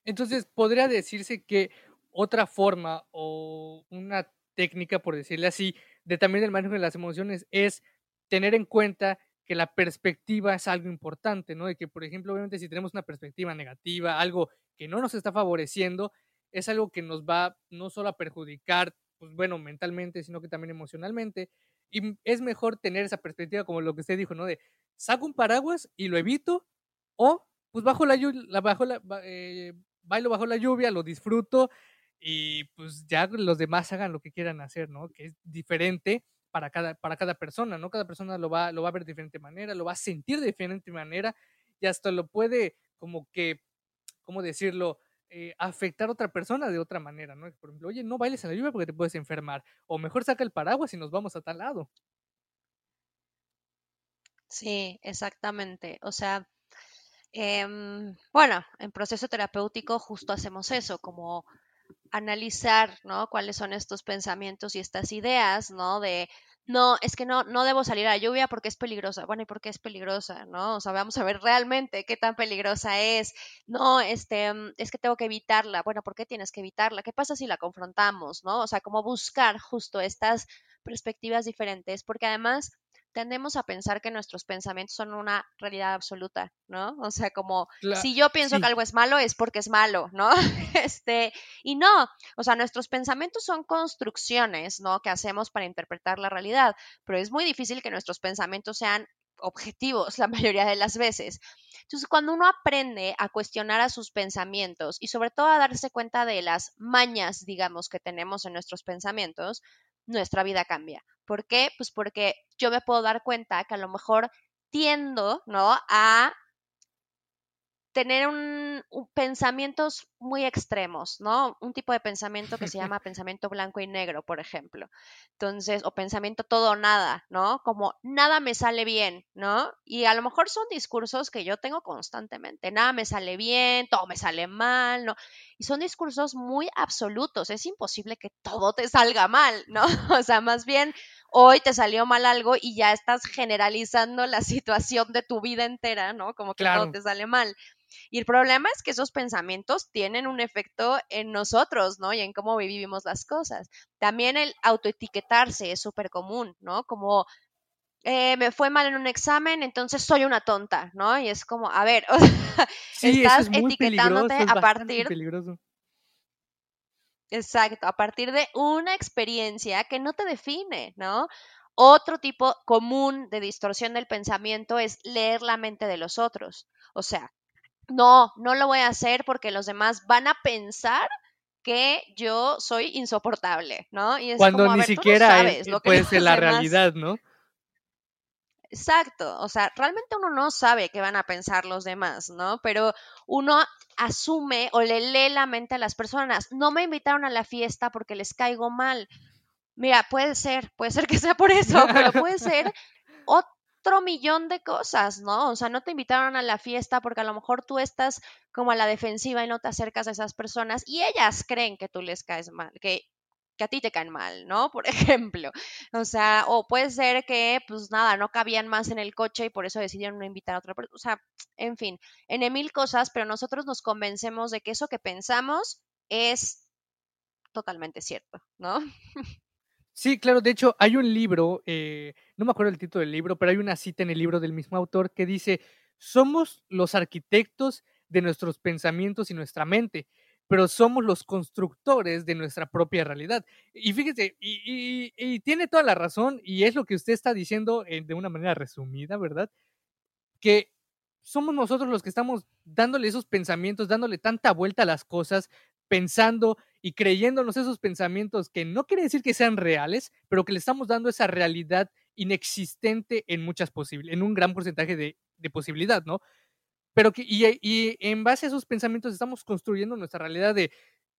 Entonces, podría decirse que otra forma o una técnica, por decirle así, de también el manejo de las emociones es tener en cuenta que la perspectiva es algo importante, ¿no? De que, por ejemplo, obviamente si tenemos una perspectiva negativa, algo que no nos está favoreciendo, es algo que nos va no solo a perjudicar, pues bueno, mentalmente, sino que también emocionalmente. Y es mejor tener esa perspectiva como lo que usted dijo, ¿no? De saco un paraguas y lo evito, o pues bajo la lluvia, bajo la, eh, bajo la lluvia, lo disfruto y pues ya los demás hagan lo que quieran hacer, ¿no? Que es diferente para cada, para cada persona, ¿no? Cada persona lo va, lo va a ver de diferente manera, lo va a sentir de diferente manera y hasta lo puede como que, ¿cómo decirlo? Eh, afectar a otra persona de otra manera, ¿no? Por ejemplo, oye, no bailes en la lluvia porque te puedes enfermar, o mejor saca el paraguas y nos vamos a tal lado. Sí, exactamente. O sea, em, bueno, en proceso terapéutico justo hacemos eso, como analizar, ¿no? Cuáles son estos pensamientos y estas ideas, ¿no? De, no, es que no, no debo salir a la lluvia porque es peligrosa. Bueno, ¿y por qué es peligrosa? ¿No? O sea, vamos a ver realmente qué tan peligrosa es. No, este, mm, es que tengo que evitarla. Bueno, ¿por qué tienes que evitarla? ¿Qué pasa si la confrontamos? ¿No? O sea, como buscar justo estas perspectivas diferentes, porque además tendemos a pensar que nuestros pensamientos son una realidad absoluta, ¿no? O sea, como si yo pienso que algo es malo es porque es malo, ¿no? *laughs* Este, y no, o sea, nuestros pensamientos son construcciones, ¿no? Que hacemos para interpretar la realidad, pero es muy difícil que nuestros pensamientos sean objetivos *laughs* la mayoría de las veces. Entonces, cuando uno aprende a cuestionar a sus pensamientos y sobre todo a darse cuenta de las mañas, digamos, que tenemos en nuestros pensamientos, nuestra vida cambia. ¿Por qué? Pues porque yo me puedo dar cuenta que a lo mejor tiendo, ¿no? A tener un, pensamientos muy extremos, ¿no? Un tipo de pensamiento que se *laughs* llama pensamiento blanco y negro, por ejemplo. Entonces, o pensamiento todo o nada, ¿no? Como nada me sale bien, ¿no? Y a lo mejor son discursos que yo tengo constantemente. Nada me sale bien, todo me sale mal, ¿no? Y son discursos muy absolutos. Es imposible que todo te salga mal, ¿no? *laughs* O sea, más bien hoy te salió mal algo y ya estás generalizando la situación de tu vida entera, ¿no? Como que todo te sale mal. Y el problema es que esos pensamientos tienen un efecto en nosotros, ¿no? Y en cómo vivimos las cosas. También el autoetiquetarse es súper común, ¿no? Como eh, me fue mal en un examen, entonces soy una tonta, ¿no? Y es como, a ver, *laughs* estás etiquetándote a partir... Peligroso. Exacto, a partir de una experiencia que no te define, ¿no? Otro tipo común de distorsión del pensamiento es leer la mente de los otros. O sea, no, no lo voy a hacer porque los demás van a pensar que yo soy insoportable, ¿no? Y es Cuando ni siquiera puede ser *laughs* la realidad, ¿no? Exacto, o sea, realmente uno no sabe qué van a pensar los demás, ¿no? Pero uno asume o le lee la mente a las personas. No me invitaron a la fiesta porque les caigo mal. Mira, puede ser, puede ser que sea por eso, pero puede *laughs* ser otro millón de cosas, ¿no? O sea, no te invitaron a la fiesta porque a lo mejor tú estás como a la defensiva y no te acercas a esas personas y ellas creen que tú les caes mal, que, a ti te caen mal, ¿no? *laughs* Por ejemplo. O sea, o puede ser que, pues nada, no cabían más en el coche y por eso decidieron no invitar a otra persona. O sea, en fin, en mil cosas, pero nosotros nos convencemos de que eso que pensamos es totalmente cierto, ¿no? *laughs* Sí, claro, de hecho hay un libro, eh, no me acuerdo el título del libro, pero hay una cita en el libro del mismo autor que dice, somos los arquitectos de nuestros pensamientos y nuestra mente, pero somos los constructores de nuestra propia realidad. Y fíjese, y, tiene toda la razón, y es lo que usted está diciendo eh, de una manera resumida, ¿verdad? Que somos nosotros los que estamos dándole esos pensamientos, dándole tanta vuelta a las cosas, pensando y creyéndonos esos pensamientos que no quiere decir que sean reales, pero que le estamos dando esa realidad inexistente en muchas posibilidades, en un gran porcentaje de, posibilidad, ¿no? Pero que, y, y, en base a esos pensamientos estamos construyendo nuestra realidad de,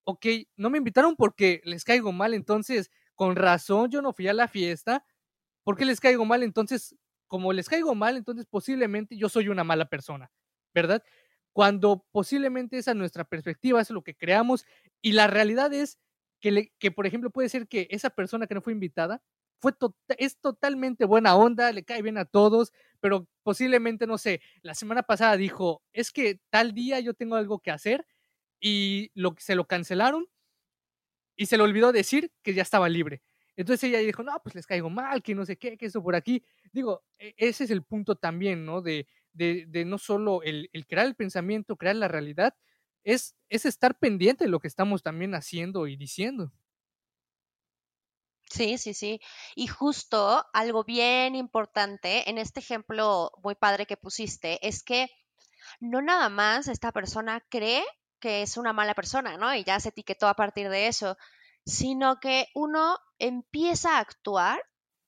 ok, no me invitaron porque les caigo mal, entonces, con razón yo no fui a la fiesta, ¿por qué les caigo mal? Entonces, como les caigo mal, entonces posiblemente yo soy una mala persona, ¿verdad? Cuando posiblemente esa nuestra perspectiva, es lo que creamos, y la realidad es que, que, por ejemplo, puede ser que esa persona que no fue invitada fue es totalmente buena onda, le cae bien a todos, pero posiblemente, no sé, la semana pasada dijo, es que tal día yo tengo algo que hacer y lo, se lo cancelaron y se le olvidó decir que ya estaba libre. Entonces ella dijo, no, pues les caigo mal, que no sé qué, que eso por aquí. Digo, e, ese es el punto también, ¿no? De, de, no solo el, crear el pensamiento, crear la realidad, es, es estar pendiente de lo que estamos también haciendo y diciendo. Sí, sí, sí. Y justo algo bien importante en este ejemplo muy padre que pusiste es que no nada más esta persona cree que es una mala persona, ¿no? Y ya se etiquetó a partir de eso, sino que uno empieza a actuar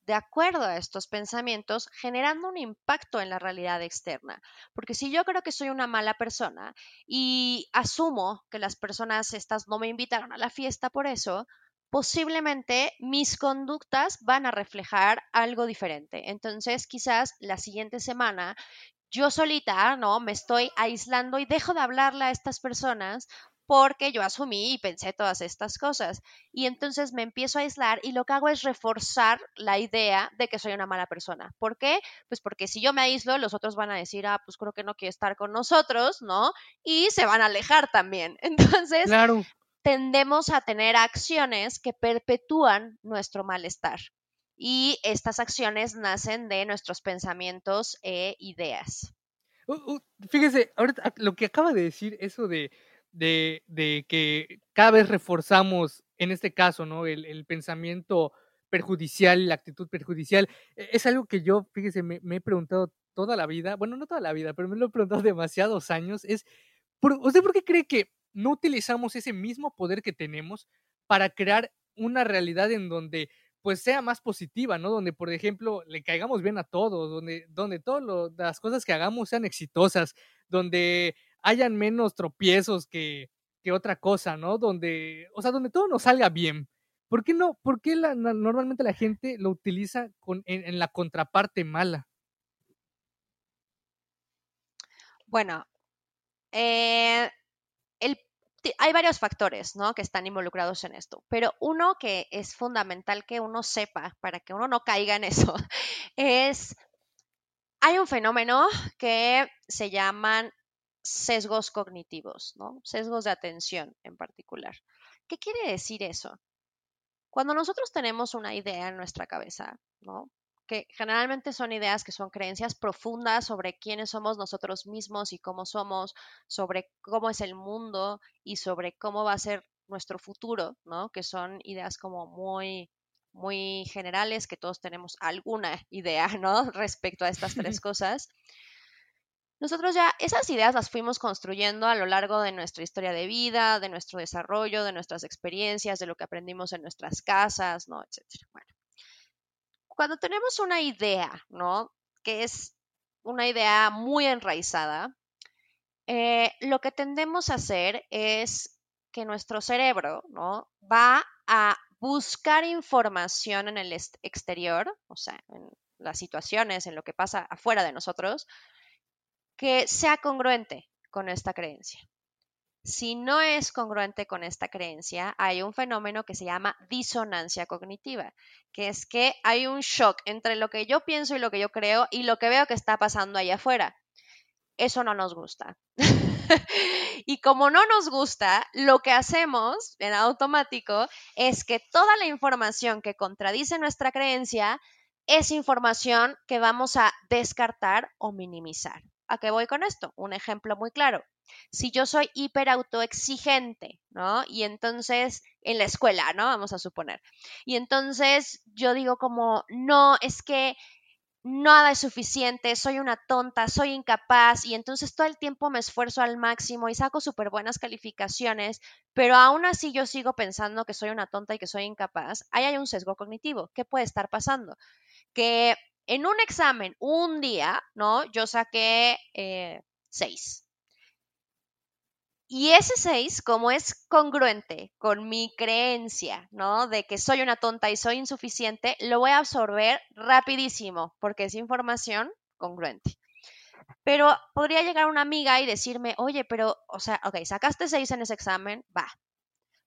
de acuerdo a estos pensamientos, generando un impacto en la realidad externa. Porque si yo creo que soy una mala persona y asumo que las personas estas no me invitaron a la fiesta por eso, posiblemente mis conductas van a reflejar algo diferente. Entonces, quizás la siguiente semana yo solita, ¿no? Me estoy aislando y dejo de hablarle a estas personas porque yo asumí y pensé todas estas cosas. Y entonces me empiezo a aislar y lo que hago es reforzar la idea de que soy una mala persona. ¿Por qué? Pues porque si yo me aíslo, los otros van a decir, ah, pues creo que no quiere estar con nosotros, ¿no? Y se van a alejar también. *laughs* Entonces, claro. tendemos a tener acciones que perpetúan nuestro malestar. Y estas acciones nacen de nuestros pensamientos e ideas. Uh, uh, fíjese, ahorita lo que acaba de decir, eso de de, de, que cada vez reforzamos, en este caso, ¿no? El, el, pensamiento perjudicial, la actitud perjudicial. E, es algo que yo, fíjese, me, he preguntado toda la vida, bueno, no toda la vida, pero me lo he preguntado *laughs* demasiados años, es, ¿usted por qué cree que no utilizamos ese mismo poder que tenemos para crear una realidad en donde pues sea más positiva, ¿no? Donde, por ejemplo, le caigamos bien a todos, donde, donde todas las cosas que hagamos sean exitosas, donde hayan menos tropiezos que, que otra cosa, ¿no? Donde, o sea, donde todo nos salga bien. ¿Por qué no? ¿Por qué normalmente la gente lo utiliza en, la contraparte mala? Bueno, eh, hay varios factores, ¿no? Que están involucrados en esto, pero uno que es fundamental que uno sepa para que uno no caiga en eso *laughs* es, hay un fenómeno que se llaman sesgos cognitivos, ¿no? Sesgos de atención en particular. ¿Qué quiere decir eso? Cuando nosotros tenemos una idea en nuestra cabeza, ¿no? que generalmente son ideas que son creencias profundas sobre quiénes somos nosotros mismos y cómo somos, sobre cómo es el mundo y sobre cómo va a ser nuestro futuro, ¿no? Que son ideas como muy muy generales, que todos tenemos alguna *laughs* idea, ¿no? Respecto a estas tres *laughs* cosas. Nosotros ya esas ideas las fuimos construyendo a lo largo de nuestra historia de vida, de nuestro desarrollo, de nuestras experiencias, de lo que aprendimos en nuestras casas, ¿no? Etcétera. Cuando tenemos una idea, ¿no? Que es una idea muy enraizada, eh, lo que tendemos a hacer es que nuestro cerebro, ¿no? Va a buscar información en el exterior, o sea, en las situaciones, en lo que pasa afuera de nosotros, que sea congruente con esta creencia. Si no es congruente con esta creencia, hay un fenómeno que se llama disonancia cognitiva, que es que hay un shock entre lo que yo pienso y lo que yo creo y lo que veo que está pasando allá afuera. Eso no nos gusta. *laughs* y como no nos gusta, lo que hacemos en automático es que toda la información que contradice nuestra creencia es información que vamos a descartar o minimizar. ¿A qué voy con esto? Un ejemplo muy claro. Si yo soy hiper autoexigente, ¿no? Y entonces, en la escuela, ¿no? Vamos a suponer. Y entonces yo digo como, no, es que nada es suficiente, soy una tonta, soy incapaz y entonces todo el tiempo me esfuerzo al máximo y saco súper buenas calificaciones, pero aún así yo sigo pensando que soy una tonta y que soy incapaz, ahí hay un sesgo cognitivo. ¿Qué puede estar pasando? Que en un examen, un día, ¿no? Yo saqué eh, seis. Y ese 6, como es congruente con mi creencia, ¿no? De que soy una tonta y soy insuficiente, lo voy a absorber rapidísimo, porque es información congruente. Pero podría llegar una amiga y decirme, oye, pero, o sea, ok, sacaste 6 en ese examen, va.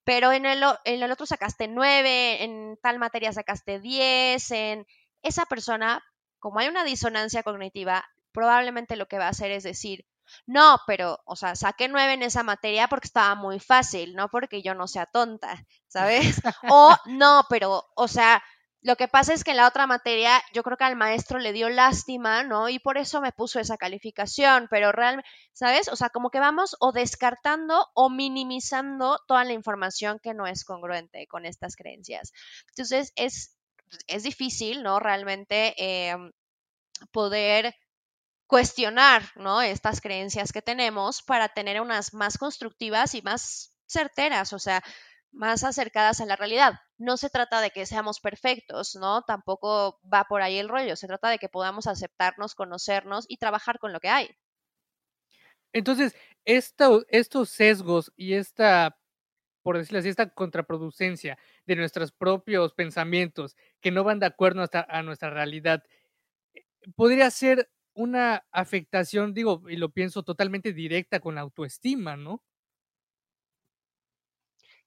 Pero en el, otro sacaste 9, en tal materia sacaste 10, en esa persona, como hay una disonancia cognitiva, probablemente lo que va a hacer es decir, no, pero, o sea, saqué nueve en esa materia porque estaba muy fácil, no porque yo no sea tonta, ¿sabes? *laughs* o no, pero, o sea, lo que pasa es que en la otra materia yo creo que al maestro le dio lástima, ¿no? Y por eso me puso esa calificación, pero realmente, ¿sabes? O sea, como que vamos o descartando o minimizando toda la información que no es congruente con estas creencias. Entonces, es, es difícil, ¿no? Realmente eh, poder cuestionar ¿no? estas creencias que tenemos para tener unas más constructivas y más certeras, o sea, más acercadas a la realidad. No se trata de que seamos perfectos, ¿no? Tampoco va por ahí el rollo, se trata de que podamos aceptarnos, conocernos y trabajar con lo que hay. Entonces, estos sesgos y esta, por decirlo así, esta contraproducencia de nuestros propios pensamientos que no van de acuerdo a nuestra realidad, eh, podría ser una afectación, digo, y lo pienso totalmente directa con la autoestima, ¿no?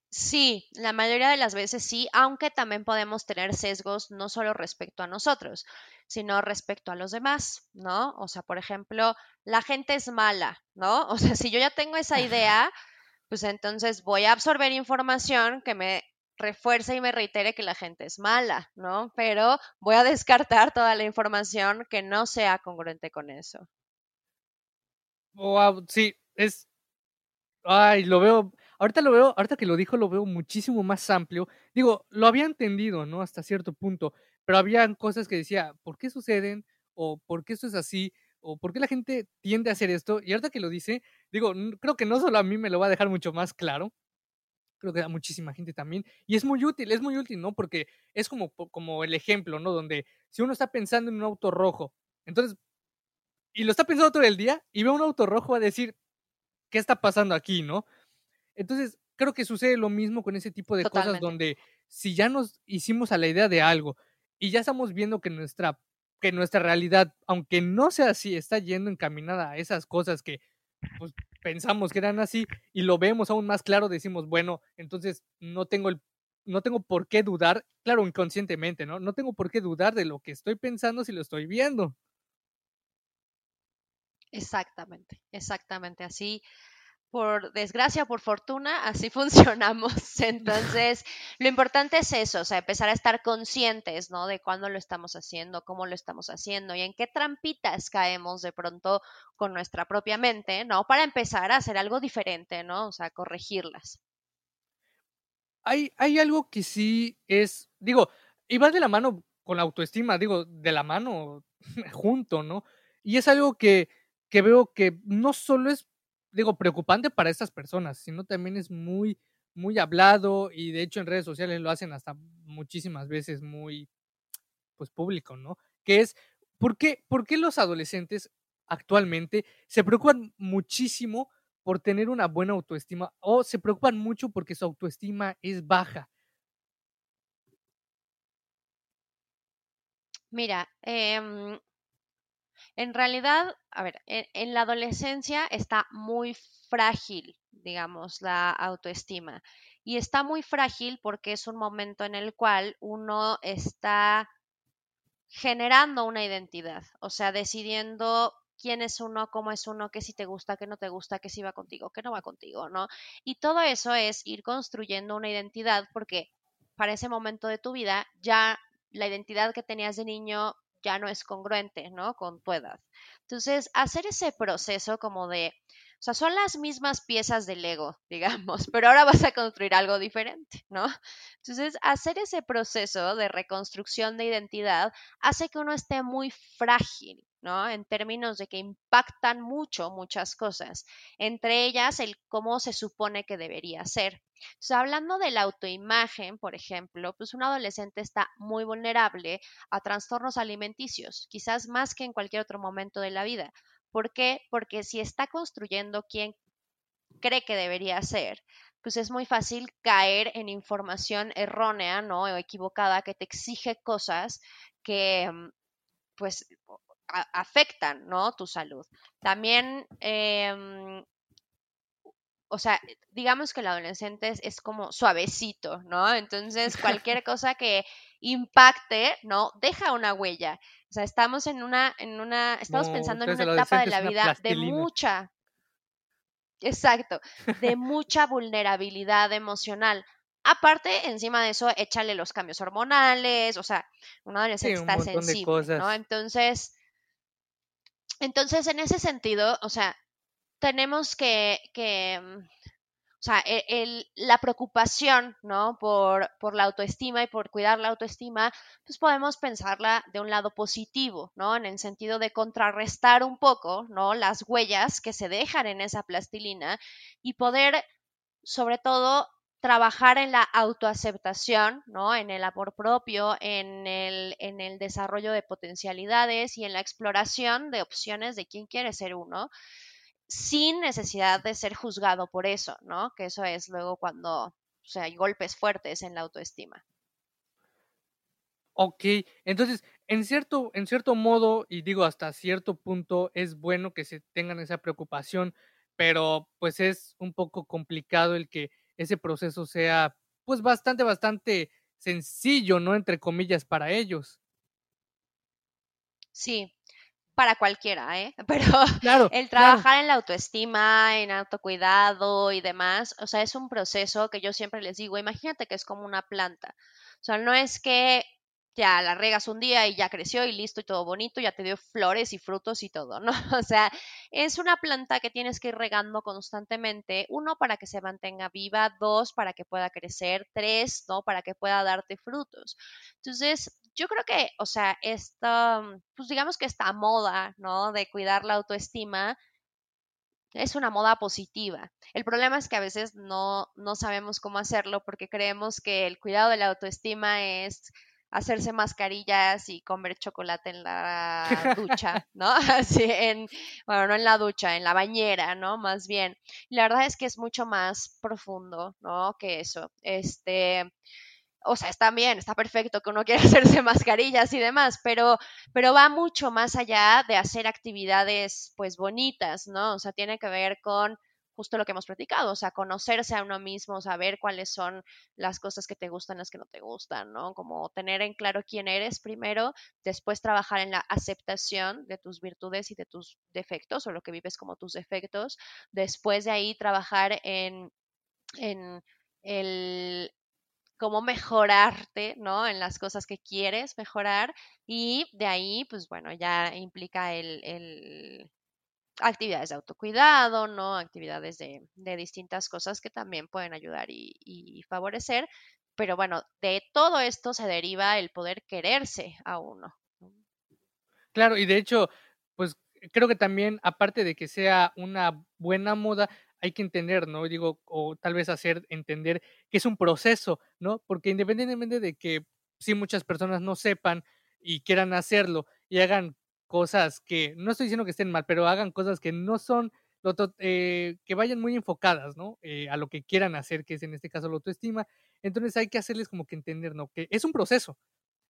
Sí, la mayoría de las veces sí, aunque también podemos tener sesgos no solo respecto a nosotros, sino respecto a los demás, ¿no? O sea, por ejemplo, la gente es mala, ¿no? *laughs* O sea, si yo ya tengo esa idea, pues entonces voy a absorber información que me refuerza y me reitere que la gente es mala, ¿no? Pero voy a descartar toda la información que no sea congruente con eso. Sí, es. Ay, lo veo. Ahorita lo veo, ahorita que lo dijo, lo veo muchísimo más amplio. Digo, lo había entendido, ¿no? Hasta cierto punto, pero habían cosas que decía, ¿por qué suceden? O ¿por qué esto es así? O ¿por qué la gente tiende a hacer esto? Y ahorita que lo dice, digo, creo que no solo a mí me lo va a dejar mucho más claro, creo que a muchísima gente también. Y es muy útil, es muy útil, ¿no? Porque es como, como el ejemplo, ¿no? Donde si uno está pensando en un auto rojo, entonces, y lo está pensando todo el día, y ve un auto rojo, va a decir, ¿qué está pasando aquí, no? Entonces, creo que sucede lo mismo con ese tipo de cosas donde si ya nos hicimos a la idea de algo y ya estamos viendo que nuestra, que nuestra realidad, aunque no sea así, está yendo encaminada a esas cosas que pues, pensamos que eran así y lo vemos aún más claro, decimos, bueno, entonces no tengo el no tengo por qué dudar, claro, inconscientemente, ¿no? No tengo por qué dudar de lo que estoy pensando si lo estoy viendo. Exactamente, exactamente así por desgracia por fortuna, así *laughs* funcionamos. Entonces, lo importante es eso, o sea, empezar a estar conscientes, ¿no? De cuándo lo estamos haciendo, cómo lo estamos haciendo y en qué trampitas caemos de pronto con nuestra propia mente, ¿no? Para empezar a hacer algo diferente, ¿no? O sea, corregirlas. Hay, hay algo que sí es, digo, y va de la mano con la autoestima, digo, de la mano *laughs* junto, ¿no? Y es algo que, que veo que no solo es digo, preocupante para estas personas, sino también es muy, muy hablado y de hecho en redes sociales lo hacen hasta muchísimas veces muy, pues público, ¿no? Que es, ¿por qué, por qué los adolescentes actualmente se preocupan muchísimo por tener una buena autoestima o se preocupan mucho porque su autoestima es baja? Mira, eh, en realidad, a ver, en, la adolescencia está muy frágil, digamos, la autoestima. Y está muy frágil porque es un momento en el cual uno está generando una identidad, o sea, decidiendo quién es uno, cómo es uno, qué si te gusta, qué no te gusta, qué si va contigo, qué no va contigo, ¿no? Y todo eso es ir construyendo una identidad porque para ese momento de tu vida ya la identidad que tenías de niño ya no es congruente, ¿no? Con tu edad. Entonces, hacer ese proceso como de, o sea, son las mismas piezas del Lego, *laughs* digamos, pero ahora vas a construir algo diferente, ¿no? Entonces, hacer ese proceso de reconstrucción de identidad hace que uno esté muy frágil, En términos de que impactan mucho muchas cosas, entre ellas el cómo se supone que debería ser. Hablando de la autoimagen, por ejemplo, pues un adolescente está muy vulnerable a trastornos alimenticios, quizás más que en cualquier otro momento de la vida. ¿Por qué? Porque si está construyendo quién cree que debería ser, pues es muy fácil caer en información errónea, ¿no? O equivocada que te exige cosas que mm, afectan, ¿no? Tu salud. También, em, o sea, digamos que el adolescente es, como suavecito, ¿no? Entonces, cualquier *laughs* cosa que impacte, ¿no? Deja una huella. O sea, estamos en una, en una, estamos pensando en una etapa de la vida de mucha, exacto, de mucha vulnerabilidad emocional. Aparte, encima de eso, échale los cambios hormonales, o sea, un adolescente está sensible, ¿no? Entonces, entonces, en ese sentido, o sea, tenemos que, que mm, o sea, e, la preocupación, ¿no? Por, por la autoestima y por cuidar la autoestima, pues podemos pensarla de un lado positivo, ¿no? En el sentido de contrarrestar un poco, ¿no? Las huellas que se dejan en esa plastilina y poder, sobre todo, trabajar en la autoaceptación, ¿no? En el amor propio, en el, en el desarrollo de potencialidades y en la exploración de opciones de quién quiere ser uno, sin necesidad de ser juzgado por eso, ¿no? Que eso es luego cuando o sea, hay golpes fuertes en la autoestima. Ok, entonces, en cierto, en cierto modo, y digo hasta cierto punto, es bueno que se tengan esa preocupación, pero pues es un poco complicado el que ese proceso sea pues bastante, bastante sencillo, ¿no? Entre comillas, para ellos. Sí, para cualquiera, ¿eh? *laughs* Pero el trabajar en la autoestima, en autocuidado y demás, o sea, es un proceso que yo siempre les digo, imagínate que es como una planta. O sea, no es que ya la regas un día y ya creció y listo y todo bonito, ya te dio flores y frutos y todo, ¿no? *laughs* O sea, es una planta que tienes que ir regando constantemente, uno, para que se mantenga viva, dos, para que pueda crecer, tres, ¿no? Para que pueda darte frutos. Entonces, yo creo que, o sea, esta, pues digamos que esta moda, ¿no? De cuidar la autoestima, es una moda positiva. El problema es que a veces no, no sabemos cómo hacerlo porque creemos que el cuidado de la autoestima es hacerse mascarillas y comer chocolate en la *laughs* ducha, ¿no? *laughs* Así en, bueno, no en la ducha, en la bañera, ¿no? Más bien. la verdad es que es mucho más profundo, ¿no? Que eso. Este, o sea, está bien, está perfecto que uno quiera *laughs* hacerse mascarillas y demás, pero, pero va mucho más allá de hacer actividades, pues, bonitas, ¿no? O sea, tiene que ver con justo lo que hemos platicado, o sea, conocerse a uno mismo, saber cuáles son las cosas que te gustan, las que no te gustan, ¿no? Como tener en claro quién eres primero, después trabajar en la aceptación de tus virtudes y de tus defectos o lo que vives como tus defectos, después de ahí trabajar en, en el cómo mejorarte, ¿no? En las cosas que quieres mejorar y de ahí, pues bueno, ya implica el, actividades de autocuidado, ¿no? Actividades de, distintas cosas que también pueden ayudar y, favorecer. Pero bueno, de todo esto se deriva el poder quererse a uno. Claro, y de hecho, pues creo que también, aparte de que sea una buena moda, hay que entender, ¿no? Digo, o tal vez hacer entender que es un proceso, ¿no? Porque independientemente de que si muchas personas no sepan y quieran hacerlo y hagan cosas que, no estoy diciendo que estén mal, pero hagan cosas que no son, eh, que vayan muy enfocadas, ¿no? Eh, a lo que quieran hacer, que es en este caso la autoestima. Entonces hay que hacerles como que entender, ¿no? Que es un proceso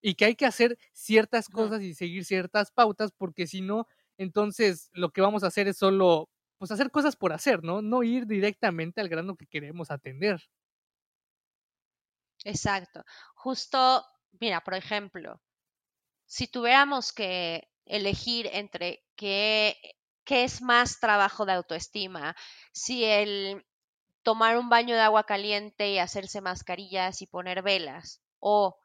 y que hay que hacer ciertas cosas y seguir ciertas pautas, porque si no, entonces lo que vamos a hacer es solo, pues hacer cosas por hacer, ¿no? No ir directamente al grano que queremos atender. Exacto. Justo, mira, por ejemplo, si tuviéramos que elegir entre qué, qué es más trabajo de autoestima, si el tomar un baño de agua caliente y hacerse mascarillas y poner velas, o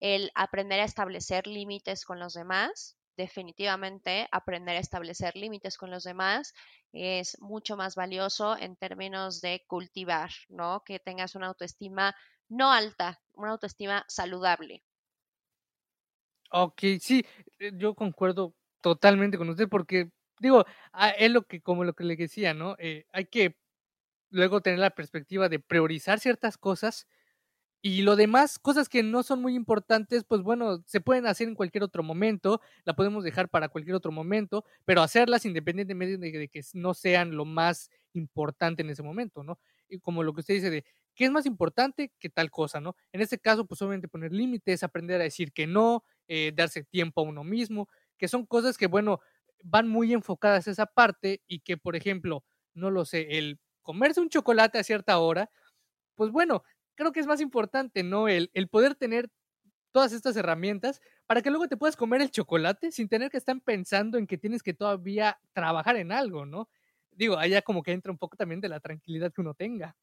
el aprender a establecer límites con los demás, definitivamente aprender a establecer límites con los demás es mucho más valioso en términos de cultivar, ¿no? Que tengas una autoestima no alta, una autoestima saludable. Ok, sí, eh, yo concuerdo totalmente con usted porque, digo, ah, es lo que, como lo que le decía, ¿no? Eh, hay que luego tener la perspectiva de priorizar ciertas cosas y lo demás, cosas que no son muy importantes, pues bueno, se pueden hacer en cualquier otro momento, la podemos dejar para cualquier otro momento, pero hacerlas independientemente de, de que no sean lo más importante en ese momento, ¿no? Y como lo que usted dice de, ¿qué es más importante que tal cosa, no? En este caso, pues obviamente poner límites, aprender a decir que no, eh, darse tiempo a uno mismo, que son cosas que, bueno, van muy enfocadas a esa parte y que, por ejemplo, no lo sé, el comerse un chocolate a cierta hora, pues bueno, creo que es más importante, ¿no? El, el poder tener todas estas herramientas para que luego te puedas comer el chocolate sin tener que estar pensando en que tienes que todavía trabajar en algo, ¿no? Digo, allá como que entra un poco también de la tranquilidad que uno tenga.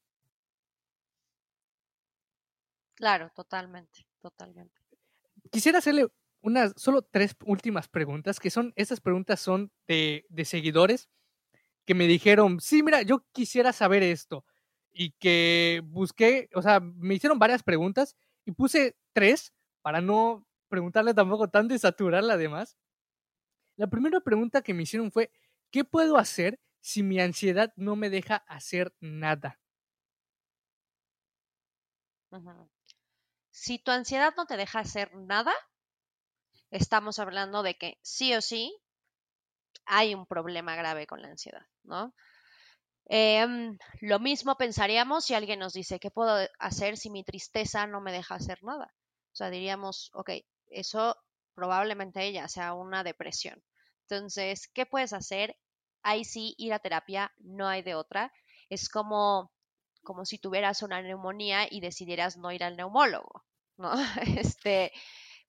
Claro, totalmente, totalmente. Quisiera hacerle unas, solo tres últimas preguntas, que son, esas preguntas son de, de seguidores que me dijeron, sí, mira, yo quisiera saber esto. Y que busqué, o sea, me hicieron varias preguntas y puse tres para no preguntarle tampoco tanto y saturarla además. La primera pregunta que me hicieron fue, ¿qué puedo hacer si mi ansiedad no me deja hacer nada? Si tu ansiedad no te deja hacer nada, estamos hablando de que sí o sí hay un problema grave con la ansiedad, ¿no? Em, lo mismo pensaríamos si alguien nos dice, ¿qué puedo hacer si mi tristeza no me deja hacer nada? O sea, diríamos, ok, eso probablemente ya sea una depresión. Entonces, ¿qué puedes hacer? Ahí sí, ir a terapia, no hay de otra. Es como como si tuvieras una neumonía y decidieras no ir al neumólogo, ¿no? *laughs* Este,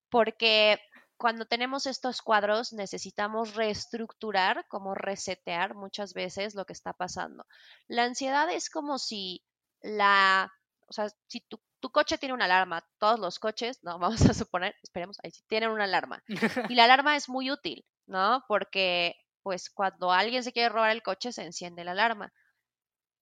porque cuando tenemos estos cuadros necesitamos reestructurar, como resetear muchas veces lo que está pasando. La ansiedad es como si la, o sea, si tu, coche tiene una alarma, todos los coches, no, *laughs* vamos a suponer, esperemos, ahí tienen una alarma. Y la alarma es muy útil, ¿no? Porque pues cuando alguien se quiere robar el coche se enciende la alarma.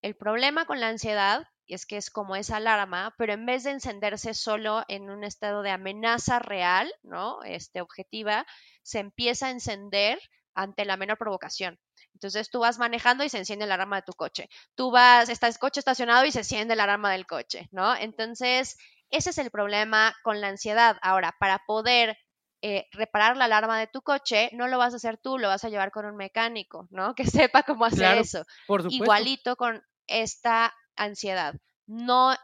El problema con la ansiedad es que es como esa alarma, pero en vez de encenderse solo en un estado de amenaza real, ¿no? Este, objetiva, se empieza a encender ante la menor provocación. Entonces tú vas manejando y se enciende la alarma de tu coche. Tú vas, está el coche estacionado y se enciende la alarma del coche, ¿no? Entonces, ese es el problema con la ansiedad. Ahora, para poder eh, reparar la alarma de tu coche, no lo vas a hacer tú, lo vas a llevar con un mecánico, ¿no? *laughs* Que sepa cómo hacer eso. Igualito con esta ansiedad. No,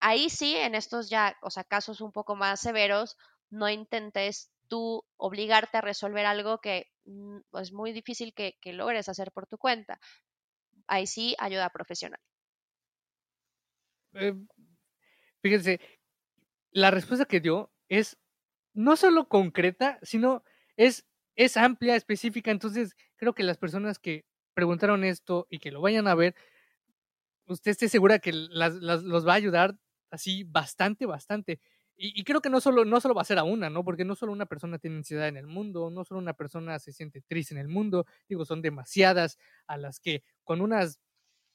ahí sí, en estos ya, o sea, casos un poco más severos, no intentes tú obligarte a resolver algo que mm, es muy difícil que, que logres hacer por tu cuenta. ahí sí, ayuda profesional. Eh, fíjense, la respuesta que dio es no solo concreta, sino es, es amplia, específica. Entonces, creo que las personas que preguntaron esto y que lo vayan a ver, usted esté segura que los va a ayudar así bastante, bastante. Y, creo que no solo, no solo va a ser a una, ¿no? Porque no solo una persona tiene ansiedad en el mundo, no solo una persona se siente triste en el mundo, digo, son demasiadas a las que con unas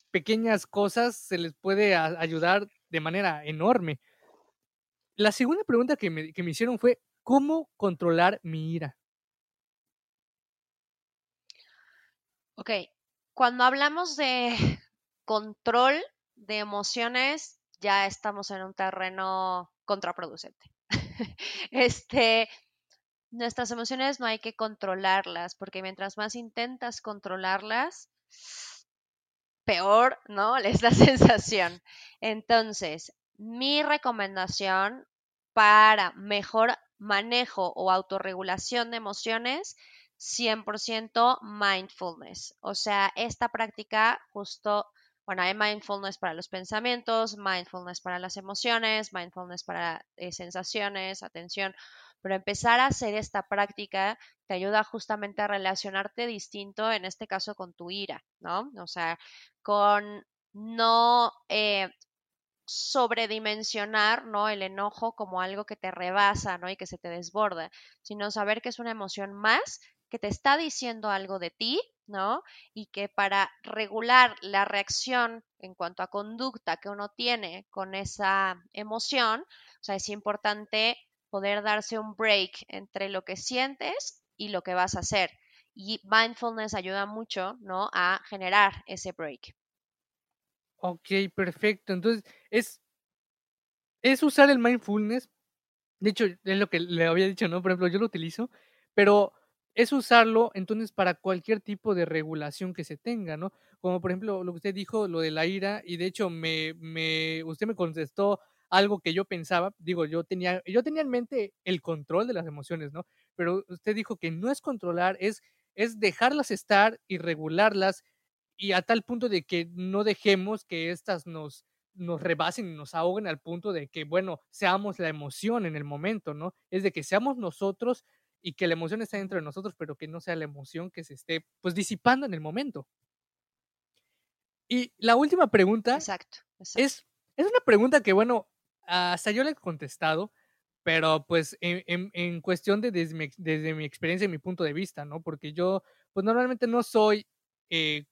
pequeñas cosas se les puede ayudar de manera enorme. La segunda pregunta que me, que me hicieron fue, ¿cómo controlar mi ira? Ok, cuando hablamos de control de emociones, ya estamos en un terreno contraproducente. *laughs* este, nuestras emociones no hay que controlarlas, porque mientras más intentas controlarlas, peor, ¿no? *laughs* Es la sensación. Entonces, mi recomendación para mejor manejo o autorregulación de emociones, 100% mindfulness. O sea, esta práctica justo, bueno, hay mindfulness para los pensamientos, mindfulness para las emociones, mindfulness para eh, sensaciones, atención, pero empezar a hacer esta práctica te ayuda justamente a relacionarte distinto, en este caso con tu ira, ¿no? O sea, con no eh, sobredimensionar, ¿no? El enojo como algo que te rebasa, ¿no? Y que se te desborda, sino saber que es una emoción más que te está diciendo algo de ti, ¿no? Y que para regular la reacción en cuanto a conducta que uno tiene con esa emoción, o sea, es importante poder darse un break entre lo que sientes y lo que vas a hacer. Y mindfulness ayuda mucho, ¿no? A generar ese break. Ok, perfecto. Entonces, es, es usar el mindfulness. De hecho, es lo que le había dicho, ¿no? Por ejemplo, yo lo utilizo, pero es usarlo entonces para cualquier tipo de regulación que se tenga, ¿no? Como por ejemplo lo que usted dijo, lo de la ira, y de hecho me, me, usted me contestó algo que yo pensaba, digo, yo tenía, yo tenía en mente el control de las emociones, ¿no? Pero usted dijo que no es controlar, es, es dejarlas estar y regularlas y a tal punto de que no dejemos que éstas nos, nos rebasen y nos ahoguen al punto de que, bueno, seamos la emoción en el momento, ¿no? Es de que seamos nosotros y que la emoción esté dentro de nosotros, pero que no sea la emoción que se esté, pues, disipando en el momento. Y la última pregunta exacto, Es, es una pregunta que, bueno, hasta yo le he contestado, pero pues en, en, cuestión de desde mi, desde mi, experiencia y mi punto de vista, ¿no? Porque yo, pues normalmente no soy eh,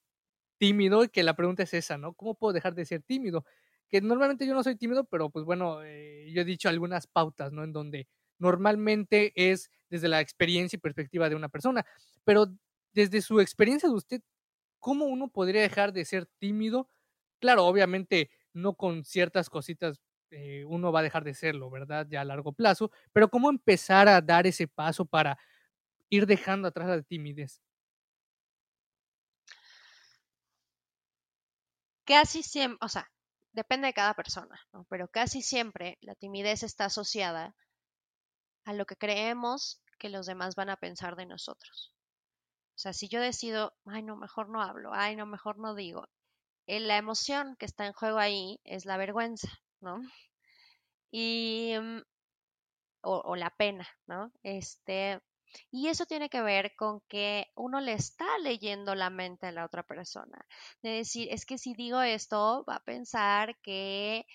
tímido y que la pregunta es esa, ¿no? ¿Cómo puedo dejar de ser tímido? Que normalmente yo no soy tímido, pero pues bueno, eh, yo he dicho algunas pautas, ¿no? En donde normalmente es desde la experiencia y perspectiva de una persona, pero desde su experiencia de usted, ¿cómo uno podría dejar de ser tímido? Claro, obviamente no con ciertas cositas eh, uno va a dejar de serlo, ¿verdad? Ya a largo plazo, pero ¿cómo empezar a dar ese paso para ir dejando atrás la timidez? casi siempre, o sea, depende de cada persona, pero casi siempre la timidez está asociada a lo que creemos que los demás van a pensar de nosotros. O sea, si yo decido, ay, no, mejor no hablo, ay, no, mejor no digo, eh, la emoción que está en juego ahí es la vergüenza, ¿no? Y, mm, o, o la pena, ¿no? Este, y eso tiene que ver con que uno le está leyendo la mente a la otra persona. De decir, es que si digo esto, va a pensar que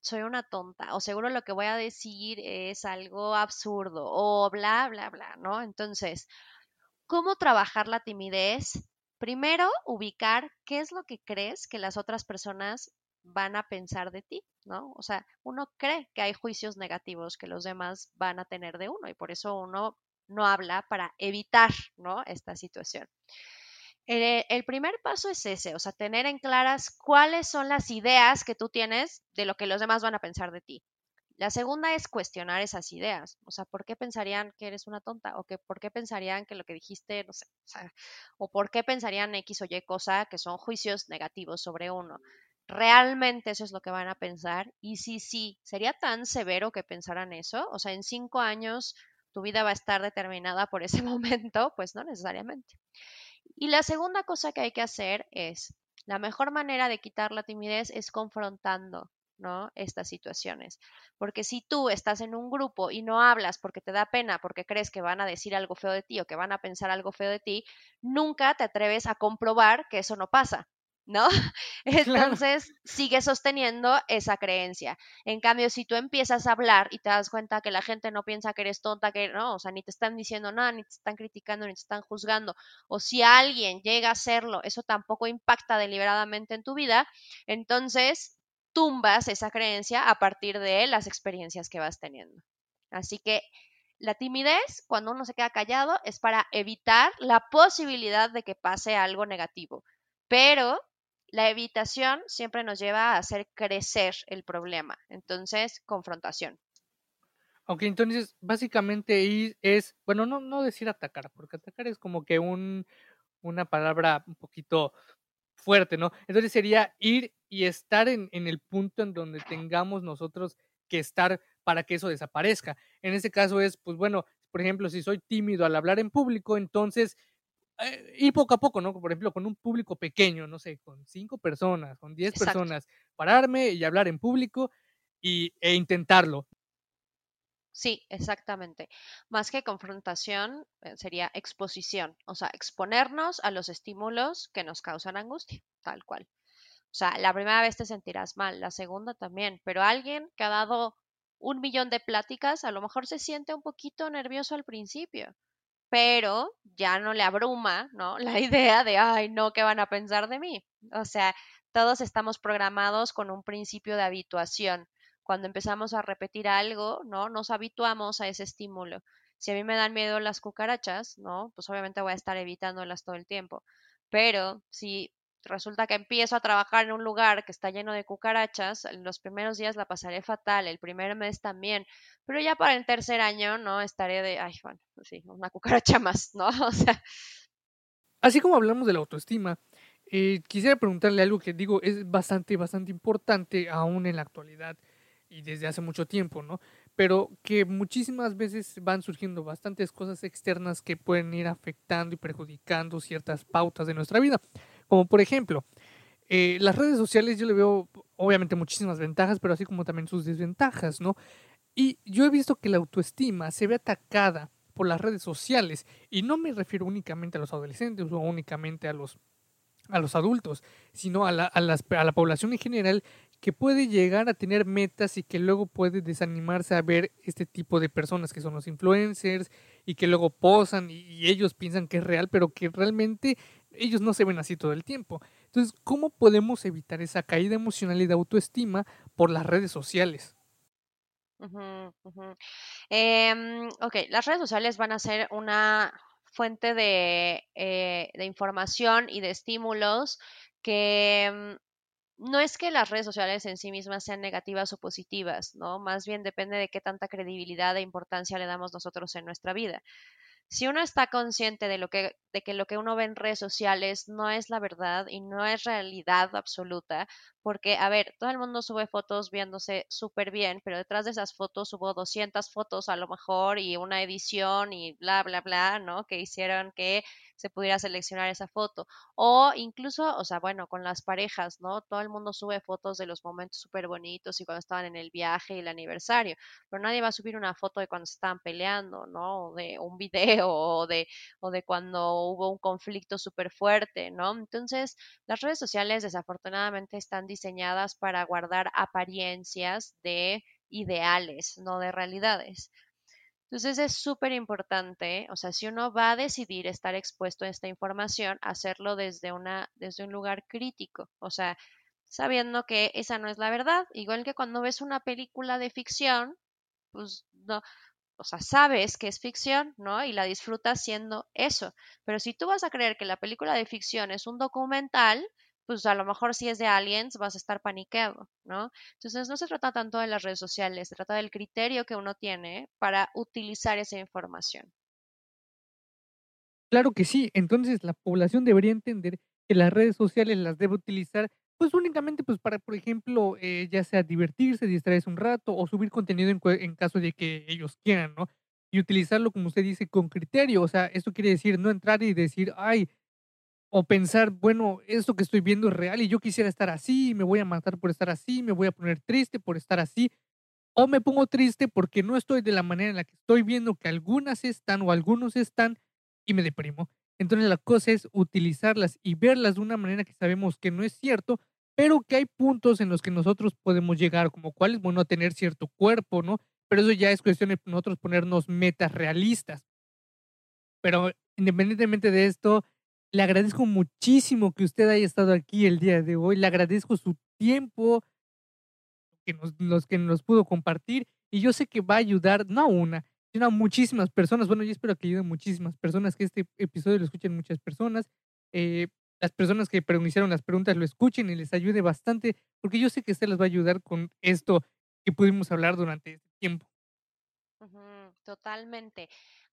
soy una tonta o seguro lo que voy a decir es algo absurdo o bla, bla, bla, ¿no? Entonces, ¿cómo trabajar la timidez? Primero, ubicar qué es lo que crees que las otras personas van a pensar de ti, ¿no? O sea, uno cree que hay juicios negativos que los demás van a tener de uno y por eso uno no habla para evitar ¿no? esta situación. Eh, el primer paso es ese, o sea, tener en claras cuáles son las ideas que tú tienes de lo que los demás van a pensar de ti. La segunda es cuestionar esas ideas, o sea, ¿por qué pensarían que eres una tonta? ¿O que, por qué pensarían que lo que dijiste, no sé, o, sea, o por qué pensarían X o Y cosa que son juicios negativos sobre uno? ¿Realmente eso es lo que van a pensar? Y si sí, ¿sería tan severo que pensaran eso? O sea, en cinco años tu vida va a estar determinada por ese *laughs* momento, pues no necesariamente. Y la segunda cosa que hay que hacer es La mejor manera de quitar la timidez es confrontando, ¿no? Estas situaciones. Porque si tú estás en un grupo y no hablas porque te da pena, porque crees que van a decir algo feo de ti o que van a pensar algo feo de ti, nunca te atreves a comprobar que eso no pasa. ¿No? *laughs* *laughs* Entonces sigue sosteniendo esa creencia. En cambio, si tú empiezas a hablar y te das cuenta que la gente no piensa que eres tonta, que no, o sea, ni te están diciendo nada, ni te están criticando, ni te están juzgando, o si alguien llega a hacerlo, eso tampoco impacta deliberadamente en tu vida, entonces tumbas esa creencia a partir de las experiencias que vas teniendo. Así que la timidez, cuando uno se queda callado, es para evitar la posibilidad de que pase algo negativo. Pero la evitación siempre nos lleva a hacer crecer el problema. Entonces, confrontación. Ok, entonces básicamente es, bueno, no, no decir atacar, porque atacar es como que un, una palabra un poquito fuerte, ¿no? Entonces sería ir y estar en, en el punto en donde tengamos nosotros que estar para que eso desaparezca. En ese caso es, pues bueno, por ejemplo, si soy tímido al hablar en público, entonces eh, y poco a poco, ¿no? Por ejemplo, con un público pequeño, no sé, con cinco personas, con diez personas, pararme y hablar en público y, e intentarlo. Sí, exactamente. Más que confrontación, eh, sería exposición, o sea, exponernos a los estímulos que nos causan angustia, tal cual. O sea, la primera vez te sentirás mal, la segunda también, pero alguien que ha dado un millón de pláticas a lo mejor se siente un poquito nervioso al principio, pero ya no le abruma, ¿no? La *laughs* idea de, ay, no, ¿qué van a pensar de mí? O sea, todos estamos programados con un principio de habituación cuando empezamos a repetir algo, ¿no? Nos habituamos a ese estímulo. Si a mí me dan miedo las cucarachas, ¿no? Pues obviamente voy a estar evitándolas todo el tiempo. Pero si resulta que empiezo a trabajar en un lugar que está lleno de cucarachas, los primeros días la pasaré fatal, el primer mes también, pero ya para el tercer año, ¿no? Estaré de, ay, bueno, pues sí, una cucaracha más, ¿no? *laughs* O sea. Así como hablamos de la autoestima, eh, quisiera preguntarle algo que digo es bastante, bastante importante aún en la actualidad y desde hace mucho tiempo, ¿no? Pero que muchísimas veces van surgiendo bastantes cosas externas que pueden ir afectando y perjudicando ciertas pautas de nuestra vida. Como por ejemplo, eh, las redes sociales yo le veo obviamente muchísimas ventajas, pero así como también sus desventajas, ¿no? Y yo he visto que la autoestima se ve atacada por las redes sociales y no me refiero únicamente a los adolescentes o únicamente a los a los adultos, sino a la, a, a la población en general que puede llegar a tener metas y que luego puede desanimarse a ver este tipo de personas que son los influencers y que luego posan y, ellos piensan que es real, pero que realmente ellos no se ven así todo el tiempo. Entonces, ¿cómo podemos evitar esa caída emocional y de autoestima por las redes sociales? Em, ok, las redes sociales van a ser una fuente de, eh, de información y de estímulos que mm, no es que las redes sociales en sí mismas sean negativas o positivas, ¿no? Más bien depende de qué tanta credibilidad e importancia le damos nosotros en nuestra vida si uno está consciente de lo que de que lo que uno ve en redes sociales no es la verdad y no es realidad absoluta, porque a ver, todo el mundo sube fotos viéndose súper bien, pero detrás de esas fotos hubo 200 fotos a lo mejor y una edición y bla bla bla, ¿no? Que hicieron que se pudiera seleccionar esa foto. O incluso, o sea, bueno, con las parejas, ¿no? Todo el mundo sube fotos de los momentos súper bonitos y cuando estaban en el viaje y el aniversario, pero nadie va a subir una foto de cuando se estaban peleando, ¿no? O de un *laughs* video o de, o de cuando hubo un conflicto súper fuerte, ¿no? Entonces, las redes sociales desafortunadamente están diseñadas para guardar apariencias de ideales, no de realidades. Entonces es súper importante, o sea, si uno va a decidir estar expuesto a esta información, hacerlo desde, una, desde un lugar crítico, o sea, sabiendo que esa no es la verdad, igual que cuando ves una película de ficción, pues no, o sea, sabes que es ficción, ¿no? Y la disfrutas siendo eso. Pero si tú vas a creer que la película de ficción es un documental, pues a lo mejor si es de aliens vas a estar paniqueado, ¿no? Entonces no se trata tanto de las redes sociales, se trata del criterio que uno tiene para utilizar esa información. Claro que sí, entonces la población debería entender que las redes sociales las debe utilizar pues únicamente pues para, por ejemplo, eh, ya sea divertirse, distraerse un rato o subir contenido en, en caso de que ellos quieran, ¿no? Y utilizarlo, como usted dice, con criterio. O sea, esto quiere decir no entrar y decir, ay, o pensar, bueno, esto que estoy viendo es real y yo quisiera estar así, me voy a matar por estar así, me voy a poner triste por estar así, o me pongo triste porque no estoy de la manera en la que estoy viendo que algunas están o algunos están y me deprimo. Entonces la cosa es utilizarlas y verlas de una manera que sabemos que no es cierto, pero que hay puntos en los que nosotros podemos llegar, como cuál es bueno tener cierto cuerpo, ¿no? Pero eso ya es cuestión de nosotros ponernos metas realistas. Pero independientemente de esto, le agradezco muchísimo que usted haya estado aquí el día de hoy. Le agradezco su tiempo, que nos, los que nos pudo compartir. Y yo sé que va a ayudar, no a una, sino a muchísimas personas. Bueno, yo espero que ayude a muchísimas personas, que este episodio lo escuchen muchas personas. Eh, las personas que hicieron las preguntas lo escuchen y les ayude bastante, porque yo sé que usted les va a ayudar con esto que pudimos hablar durante este tiempo. totalmente.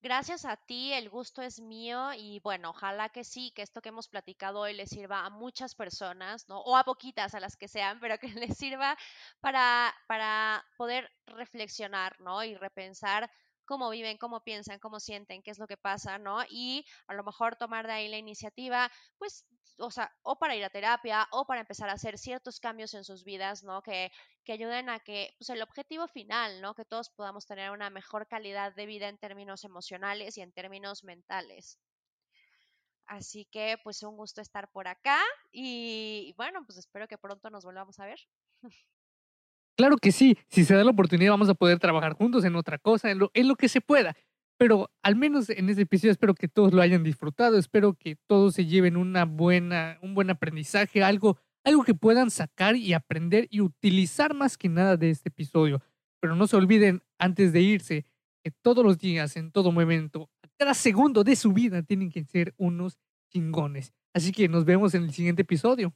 Gracias a ti, el gusto es mío y bueno, ojalá que sí, que esto que hemos platicado hoy le sirva a muchas personas, ¿no? O a poquitas, a las que sean, pero que *laughs* les sirva para, para poder reflexionar, ¿no? Y repensar cómo viven, cómo piensan, cómo sienten, qué es lo que pasa, ¿no? Y a lo mejor tomar de ahí la iniciativa, pues, o sea, o para ir a terapia o para empezar a hacer ciertos cambios en sus vidas, ¿no? Que, que ayuden a que, pues, el objetivo final, ¿no? Que todos podamos tener una mejor calidad de vida en términos emocionales y en términos mentales. Así que, pues, un gusto estar por acá y bueno, pues espero que pronto nos volvamos a ver. *laughs* Claro que sí, si se da la oportunidad vamos a poder trabajar juntos en otra cosa, en lo, que se pueda. Pero al menos en este episodio espero que todos lo hayan disfrutado, espero que todos se lleven una buena, un buen aprendizaje, algo, algo que puedan sacar y aprender y utilizar más que nada de este episodio. Pero no se olviden antes de irse que todos los días, en todo momento, cada segundo de su vida tienen que ser unos chingones. Así que nos vemos en el siguiente episodio.